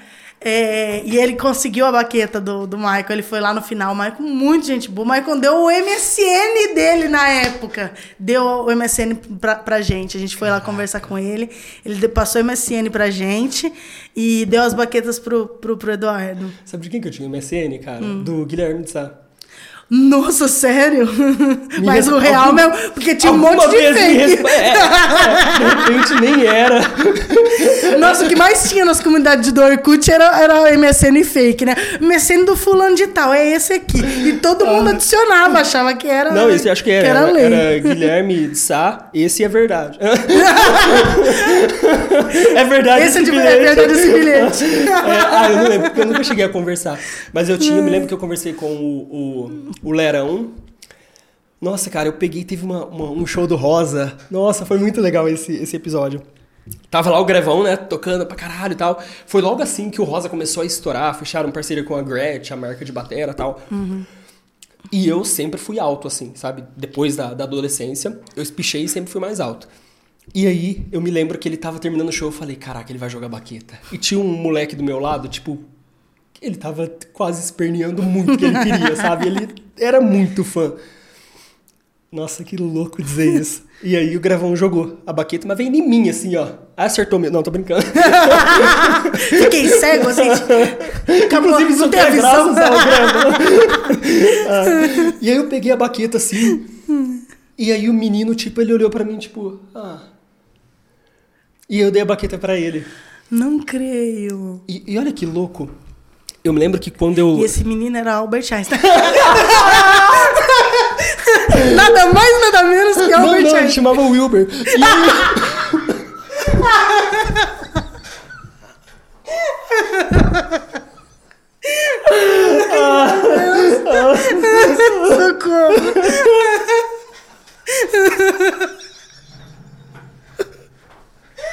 É, e ele conseguiu a baqueta do, do Michael. Ele foi lá no final. O Michael, muito gente boa. O Michael deu o MSN dele na época. Deu o MSN pra, pra gente. A gente foi lá conversar com ele. Ele passou o MSN pra gente e deu as baquetas pro, pro, pro Eduardo. Sabe de quem que eu tinha o MSN, cara? Hum. Do Guilherme de Sá. Nossa, sério? Mas o real mesmo, porque tinha um monte de vez me fake. respo- É, é, de repente nem era. Nossa, o que mais tinha nas comunidades do Orkut era, era o MSN fake, né? MSN do fulano de tal, é esse aqui. E todo mundo adicionava, achava que era. Ah. Não, esse acho que era. era era, lei. era Guilherme de Sá, esse é verdade. [laughs] é verdade Esse é, esse de, é bilhete. verdade esse bilhete. [laughs] É, ah, eu não lembro, porque eu nunca cheguei a conversar. Mas eu tinha, eu me lembro que eu conversei com o, o, o Lerão. Nossa, cara, eu peguei, teve uma, uma- um show do Rosa. Nossa, foi muito legal esse, esse episódio. Tava lá o Grevão, né, tocando pra caralho e tal. Foi logo assim que o Rosa começou a estourar, fecharam parceria com a Gretchen, a marca de batera e tal. E eu sempre fui alto, assim, sabe? Depois da, da adolescência, eu espichei e sempre fui mais alto. E aí, eu me lembro que ele tava terminando o show, eu falei, caraca, ele vai jogar baqueta. E tinha um moleque do meu lado, tipo, ele tava quase esperneando muito o que ele queria, sabe? Ele era muito fã. Nossa, que louco dizer isso. E aí o Gravão jogou a baqueta, mas veio em mim, assim, ó. Acertou mesmo. Não, tô brincando. [laughs] Fiquei cego, assim. Acabou, Inclusive, isso não tem visão. graças. [laughs] Ah, e aí eu peguei a baqueta, assim. E aí o menino, tipo, ele olhou pra mim, tipo, ah. E eu dei a baqueta pra ele. Não creio. E, e olha que louco. Eu me lembro que quando eu. E esse menino era Albert Einstein. [laughs] nada mais, nada menos que Não, Albert não, ele Einstein. chamava Wilber. E [laughs] aí, [laughs] Socorro.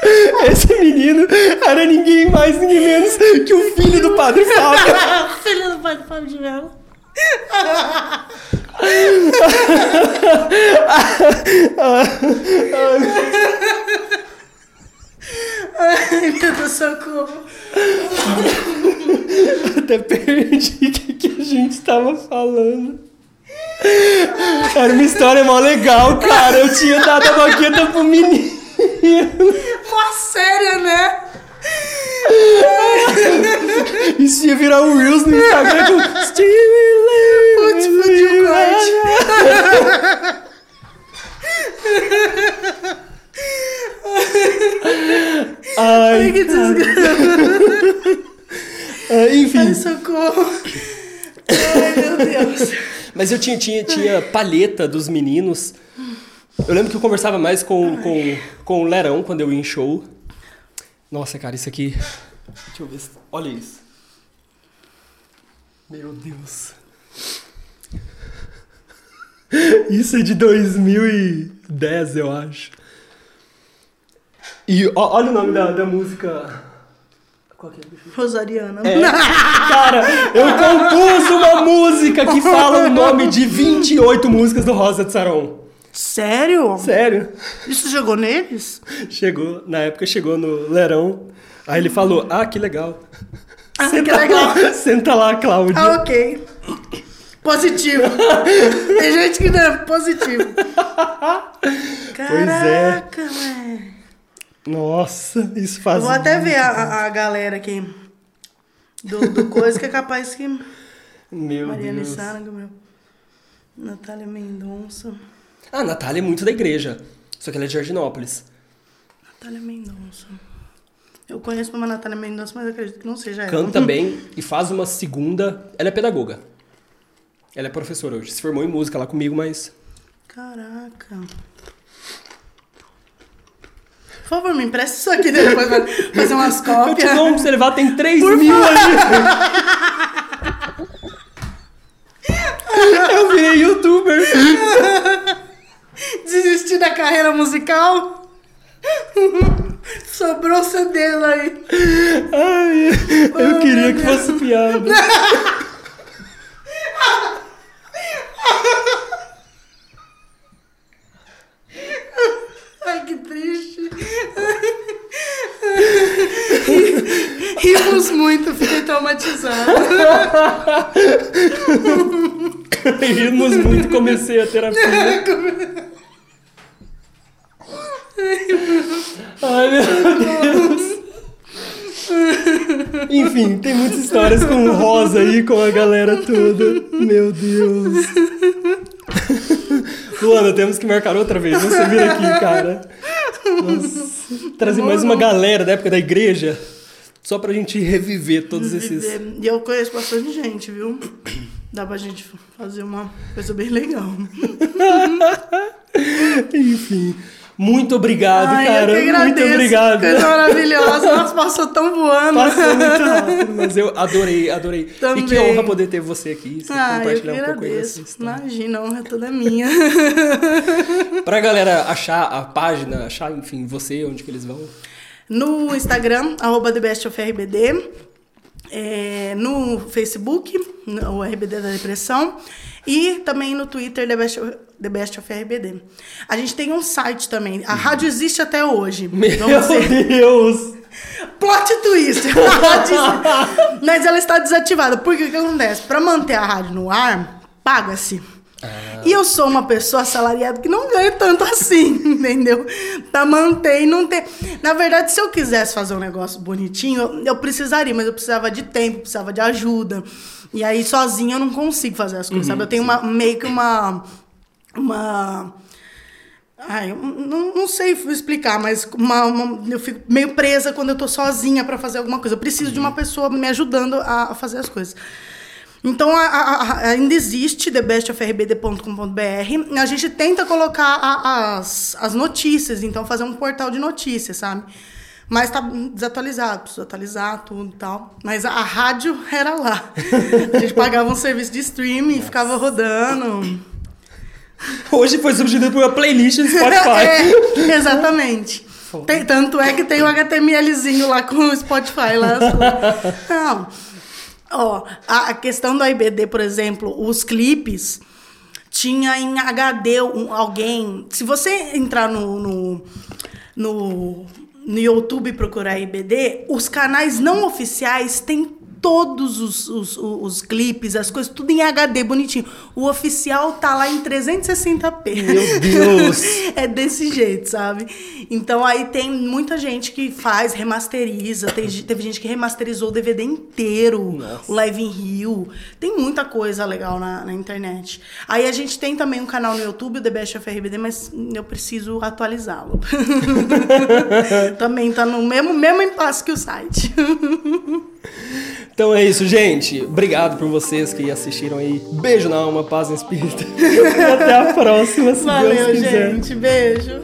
[laughs] esse menino era ninguém mais, ninguém menos que o filho do padre Fábio. [laughs] Filho do do Fábio de Mello. [laughs] Ai, meu Deus, socorro. Até perdi o que, que a gente tava falando. Era uma história mó legal, cara. Eu tinha dado a baqueta pro menino. [laughs] Mó séria, né? [laughs] Isso ia virar um Reels no Instagram com Stevie Putz, fudi o corte. [laughs] Ai, Ai, que desgraça. ah, enfim. Ai, socorro. Ai, meu Deus. Mas eu tinha, tinha, tinha palheta dos meninos. Eu lembro que eu conversava mais com, com, com o Lerão quando eu ia em show. Nossa, cara, isso aqui. Deixa eu ver. se- Olha isso. Meu Deus. Isso é de 2010, eu acho. E ó- olha o nome da, da música. Qual que é? Rosariana. É, cara, eu compus uma música que fala o nome de 28 músicas do Rosa de Saron. Sério? Sério? Isso jogou neles? Chegou, na época chegou no Lerão. Aí ele falou: Ah, que legal. Ah, que legal. Lá, [laughs] senta lá, Cláudio. Ah, ok. Positivo. Tem gente que não [laughs] é positivo. Caraca, velho. Nossa, isso faz. Vou até ver a, a- a galera aqui do, do coisa que é capaz que. Meu Mariana Deus. Sara, Gabriel. Natália Mendonça. Ah, a Natália é muito da igreja. Só que ela é de Jardinópolis. Natália Mendonça. Eu conheço uma Natália Mendonça, mas acredito que não seja ela. Canta [laughs] bem e faz uma segunda. Ela é pedagoga. Ela é professora hoje. Se formou em música lá comigo, mas. Caraca. Por favor, me empresta isso aqui depois pra fazer umas [laughs] Eu te cópias. dou um pra você levar, tem 3 Por mil favor. ali. [laughs] eu virei youtuber. Desistir da carreira musical? [laughs] Sobrou seu dedo aí. Ai, eu queria que fosse piada. Ai, que triste. [laughs] Rimos muito, fiquei traumatizada. [laughs] Rimos muito, comecei a terapia. Ai, meu Deus. Enfim, tem muitas histórias com o Rosa aí, com a galera toda. Meu Deus. Luana, temos que marcar outra vez. Você vir aqui, cara. Nossa. Trazer mais uma galera da época da igreja. Só pra gente reviver todos esses. E eu conheço bastante gente, viu? Dá pra gente fazer uma coisa bem legal. [laughs] Enfim. Muito obrigado, Ai, cara. Eu que agradeço. Muito obrigado. Coisa maravilhosa. Nossa, passou tão voando. Passou muito rápido, mas eu adorei, adorei. Também. E que honra poder ter você aqui, você Ah, compartilhar um pouco aí agradeço. dessa história. Imagina, a honra é toda minha. [laughs] Pra galera achar a página, achar, enfim, você, onde que eles vão. No Instagram, arroba TheBestOfRBD. É, no Facebook, o RBD da Depressão. E também no Twitter, The Best, The Best of RBD. A gente tem um site também. A rádio existe até hoje. Meu. Deus! Plot twist! [laughs] Mas ela está desativada. Porque o que acontece? Para manter a rádio no ar, paga-se. E eu sou uma pessoa assalariada que não ganha tanto assim, [laughs] entendeu? Pra manter e não ter. Na verdade, se eu quisesse fazer um negócio bonitinho, eu, eu precisaria, mas eu precisava de tempo, precisava de ajuda. E aí, sozinha, eu não consigo fazer as coisas, sabe? Eu tenho uma, meio que uma. Uma. Ai, não, não sei explicar, mas uma- uma- eu fico meio presa quando eu tô sozinha pra fazer alguma coisa. Eu preciso de uma pessoa me ajudando a, a fazer as coisas. Então, a- a- ainda existe thebestofrbd.com.br. A gente tenta colocar as, as notícias, então fazer um portal de notícias, sabe? Mas tá desatualizado, precisa atualizar tudo e tal. Mas a, a rádio [laughs] era lá. A gente pagava um serviço de streaming e ficava rodando. Hoje foi substituído por uma playlist do Spotify. [laughs] É, exatamente. Tem- tanto é que tem o HTMLzinho lá com o Spotify lá. [laughs] Não. Ó, a, a questão do IBD, por exemplo, os clipes tinha em HD um- alguém. Se você entrar no, no, no, no YouTube procurar IBD, os canais não oficiais têm todos os, os, os, clipes, as coisas, tudo em HD bonitinho. O oficial tá lá em 360p. Meu Deus! [laughs] é desse jeito, sabe? Então aí tem muita gente que faz, remasteriza. Tem, teve gente que remasterizou o DVD inteiro, Nossa. o Live in Rio. Tem muita coisa legal na, na internet. Aí a gente tem também um canal no YouTube, o The Best of RBD, mas eu preciso atualizá-lo. [laughs] também tá no mesmo, mesmo impasse que o site. [laughs] Então é isso, gente. Obrigado por vocês que assistiram aí. Beijo na alma, paz no espírito. [laughs] até a próxima, se Valeu, Deus quiser. gente. Beijo.